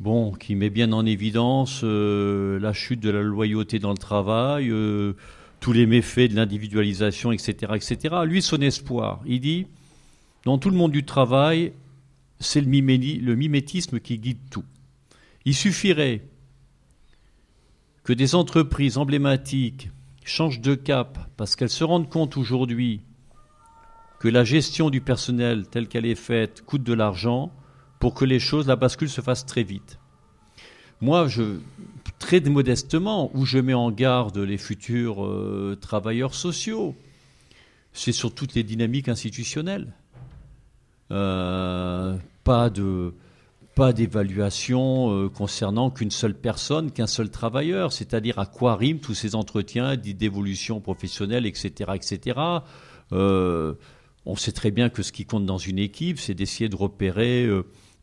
Bon, qui met bien en évidence euh, la chute de la loyauté dans le travail, euh, tous les méfaits de l'individualisation, etc., etc. Lui, son espoir, il dit, dans tout le monde du travail, c'est le, mimétisme qui guide tout. Il suffirait que des entreprises emblématiques changent de cap parce qu'elles se rendent compte aujourd'hui que la gestion du personnel telle qu'elle est faite coûte de l'argent pour que les choses, la bascule se fasse très vite. Moi, je, très modestement, où je mets en garde les futurs euh, travailleurs sociaux, c'est sur toutes les dynamiques institutionnelles. Euh, pas de pas d'évaluation euh, concernant qu'une seule personne, qu'un seul travailleur, c'est-à-dire à quoi riment tous ces entretiens dits d'évolution professionnelle, etc., etc. On sait très bien que ce qui compte dans une équipe, c'est d'essayer de repérer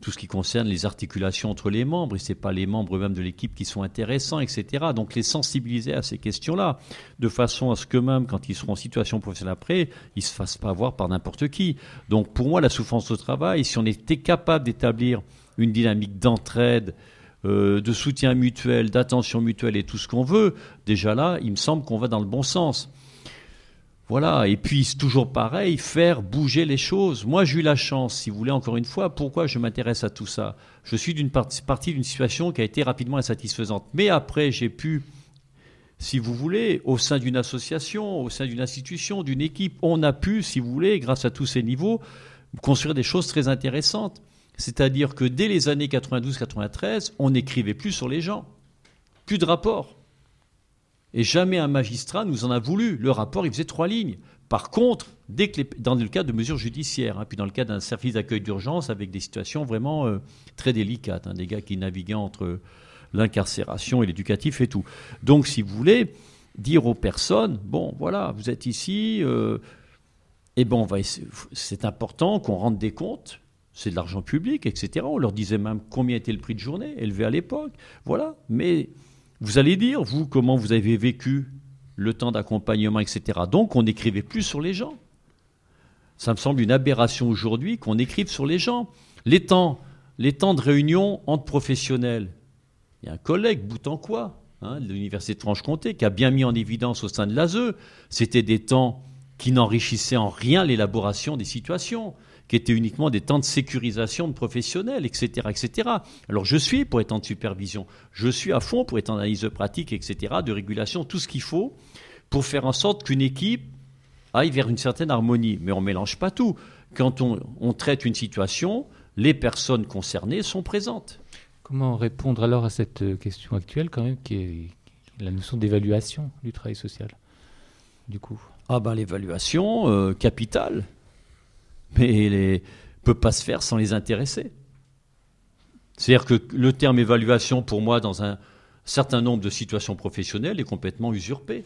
tout ce qui concerne les articulations entre les membres, et c'est pas les membres eux-mêmes de l'équipe qui sont intéressants, etc. Donc les sensibiliser à ces questions-là, de façon à ce que même quand ils seront en situation professionnelle après, ils se fassent pas avoir par n'importe qui. Donc pour moi, la souffrance au travail, si on était capable d'établir une dynamique d'entraide, euh, de soutien mutuel, d'attention mutuelle et tout ce qu'on veut, déjà là, il me semble qu'on va dans le bon sens. Voilà, et puis c'est toujours pareil, faire bouger les choses. Moi, j'ai eu la chance, si vous voulez, encore une fois, pourquoi je m'intéresse à tout ça? Je suis d'une partie, partie d'une situation qui a été rapidement insatisfaisante. Mais après, j'ai pu, si vous voulez, au sein d'une association, au sein d'une institution, d'une équipe, on a pu, si vous voulez, grâce à tous ces niveaux, construire des choses très intéressantes. C'est-à-dire que dès les années 92-93, on n'écrivait plus sur les gens. Plus de rapports. Et jamais un magistrat nous en a voulu. Le rapport, il faisait trois lignes. Par contre, dès que dans le cas de mesures judiciaires, hein, puis dans le cas d'un service d'accueil d'urgence avec des situations vraiment euh, très délicates, hein, des gars qui naviguaient entre l'incarcération et l'éducatif et tout. Donc, si vous voulez, dire aux personnes, bon, voilà, vous êtes ici, euh, eh ben, c'est important qu'on rende des comptes. C'est de l'argent public, etc. On leur disait même combien était le prix de journée, élevé à l'époque. Voilà. Mais vous allez dire, vous, comment vous avez vécu le temps d'accompagnement, etc. Donc, on n'écrivait plus sur les gens. Ça me semble une aberration aujourd'hui qu'on écrive sur les gens. Les temps, les temps de réunion entre professionnels. Il y a un collègue, Boutanquois, hein, de l'Université de Franche-Comté, qui a bien mis en évidence au sein de l'ASE, c'était des temps qui n'enrichissaient en rien l'élaboration des situations, qui étaient uniquement des temps de sécurisation de professionnels, etc., etc. Alors je suis pour être en supervision, je suis à fond pour être en analyse de pratique, etc., de régulation, tout ce qu'il faut pour faire en sorte qu'une équipe aille vers une certaine harmonie. Mais on ne mélange pas tout. Quand on, on traite une situation, les personnes concernées sont présentes. Comment répondre alors à cette euh, question actuelle, quand même, qui est la notion d'évaluation du travail social, du coup? Ah ben l'évaluation euh, capitale, mais ne peut pas se faire sans les intéresser. C'est-à-dire que le terme évaluation, pour moi, dans un certain nombre de situations professionnelles, est complètement usurpé.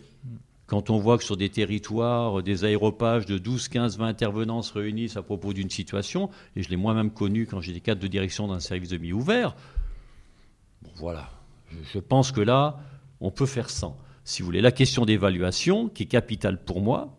Quand on voit que sur des territoires, des aéropages de 12, 15, 20 intervenants se réunissent à propos d'une situation, et je l'ai moi-même connu quand j'étais cadre de direction d'un service de mi-ouvert, bon, voilà. Je pense que là, on peut faire sans. Si vous voulez, la question d'évaluation, qui est capitale pour moi,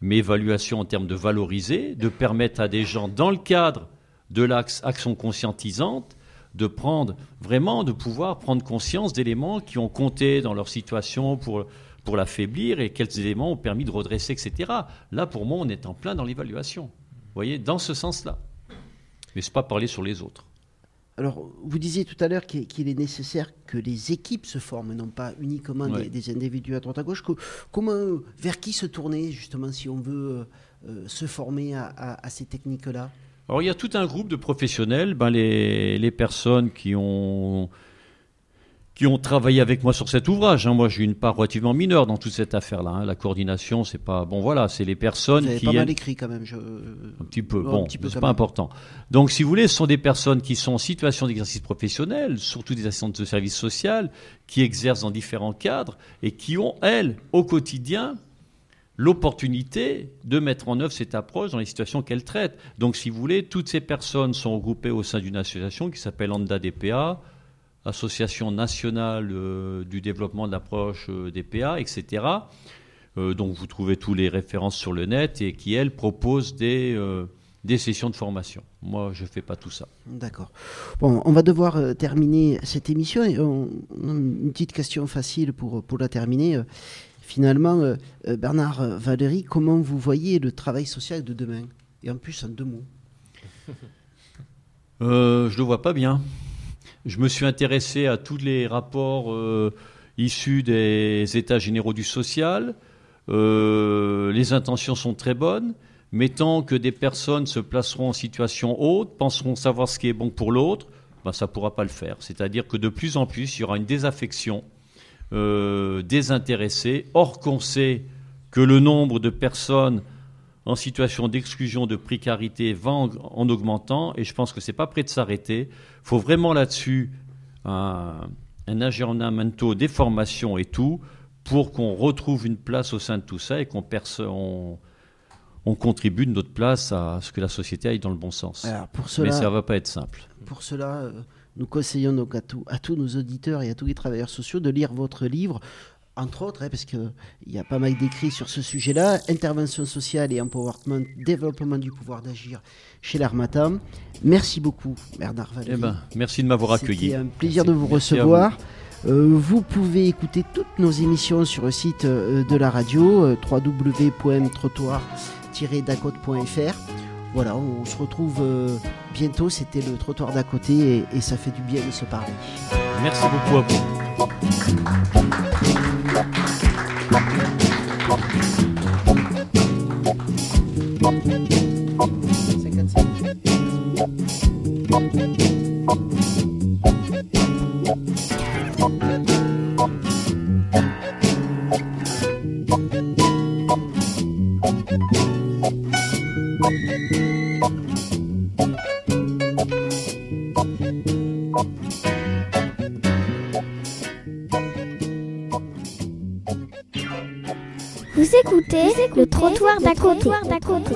mais évaluation en termes de valoriser, de permettre à des gens, dans le cadre de l'axe action conscientisante, de prendre vraiment, de pouvoir prendre conscience d'éléments qui ont compté dans leur situation pour, pour l'affaiblir et quels éléments ont permis de redresser, etc. Là, pour moi, on est en plein dans l'évaluation. Vous voyez, dans ce sens-là. Mais c'est pas parler sur les autres. Alors, vous disiez tout à l'heure qu'il est nécessaire que les équipes se forment, non pas uniquement Ouais. des, des individus à droite à gauche. Co- comment, vers qui se tourner, justement, si on veut euh, euh, se former à, à- à ces techniques-là? Alors il y a tout un groupe de professionnels, ben, les, les personnes qui ont, qui ont travaillé avec moi sur cet ouvrage. hein. Moi j'ai une part relativement mineure dans toute cette affaire-là. hein. La coordination, c'est pas bon. Voilà, c'est les personnes Vous avez qui pas mal écrit quand même. Je... un petit peu. Bon, c'est pas même. important. Donc, si vous voulez, ce sont des personnes qui sont en situation d'exercice professionnel, surtout des assistants de service social, qui exercent dans différents cadres et qui ont, elles, au quotidien, l'opportunité de mettre en œuvre cette approche dans les situations qu'elles traitent. Donc, si vous voulez, toutes ces personnes sont regroupées au sein d'une association qui s'appelle ANDA DPA, Association nationale euh, du développement de l'approche euh, DPA, etc. Euh, donc, vous trouvez tous les références sur le net et qui, elles, proposent des, euh, des sessions de formation. Moi, je ne fais pas tout ça. D'accord. Bon, on va devoir terminer cette émission. Et on, une petite question facile pour, pour la terminer. Finalement, Bernard Valéry, comment vous voyez le travail social de demain? Et en plus, en deux mots. Je ne le vois pas bien. Je me suis intéressé à tous les rapports euh, issus des États généraux du social. Euh, les intentions sont très bonnes, mais tant que des personnes se placeront en situation haute, penseront savoir ce qui est bon pour l'autre, ben, ça ne pourra pas le faire. C'est-à-dire que de plus en plus, il y aura une désaffection, euh, désintéressée. Or qu'on sait que le nombre de personnes en situation d'exclusion, de précarité va en, en augmentant, et je pense que c'est pas prêt de s'arrêter. Il faut vraiment là-dessus un, un aggiornamento des formations et tout, pour qu'on retrouve une place au sein de tout ça et qu'on perce- on, on contribue de notre place à ce que la société aille dans le bon sens. Alors, pour Mais cela- ça va pas être simple. Pour cela, euh, nous conseillons donc à, à tous nos auditeurs et à tous les travailleurs sociaux de lire votre livre, entre autres, hein, parce qu'il y a pas mal d'écrits sur ce sujet-là, Intervention sociale et empowerment, développement du pouvoir d'agir chez l'Armatan. Merci beaucoup, Bernard Valéry. Eh ben, merci de m'avoir accueilli. C'était un plaisir Merci. de vous Merci recevoir. Euh, vous pouvez écouter toutes nos émissions sur le site euh, de la radio, euh, www.trottoir-dacote.fr. Voilà, on se retrouve bientôt. C'était le trottoir d'à côté et, et ça fait du bien de se parler. Merci beaucoup à. Vous d'à côté.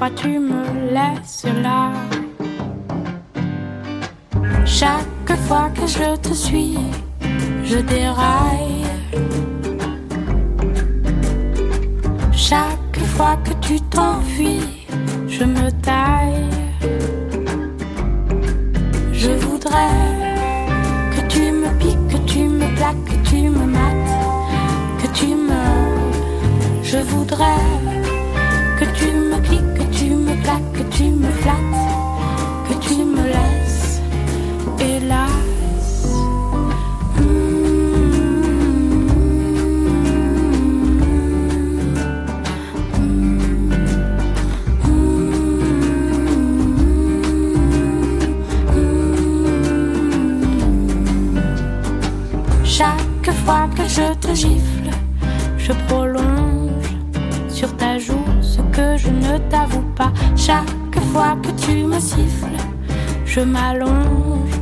Tu te crois, t'avoue pas. Chaque fois que tu me siffles, je m'allonge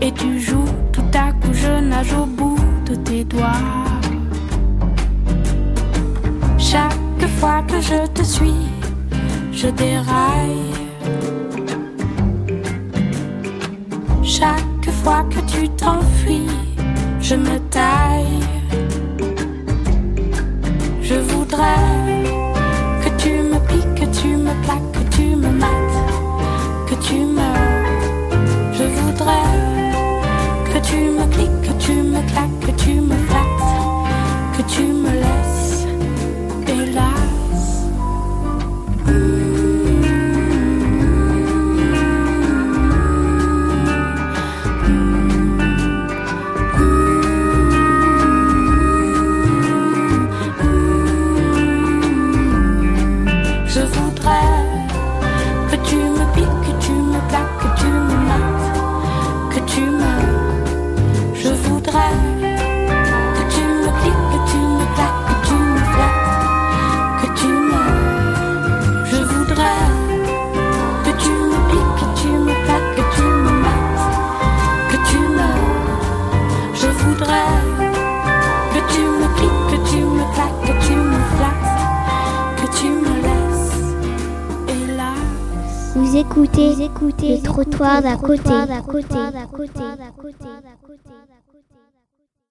et tu joues. Tout à coup, je nage au bout de tes doigts. Chaque fois que je te suis, je déraille. Chaque fois que tu t'enfuis, je me taille. Je voudrais écoutez, écoutez, les trottoirs d'à côté, d'à côté, d'à côté.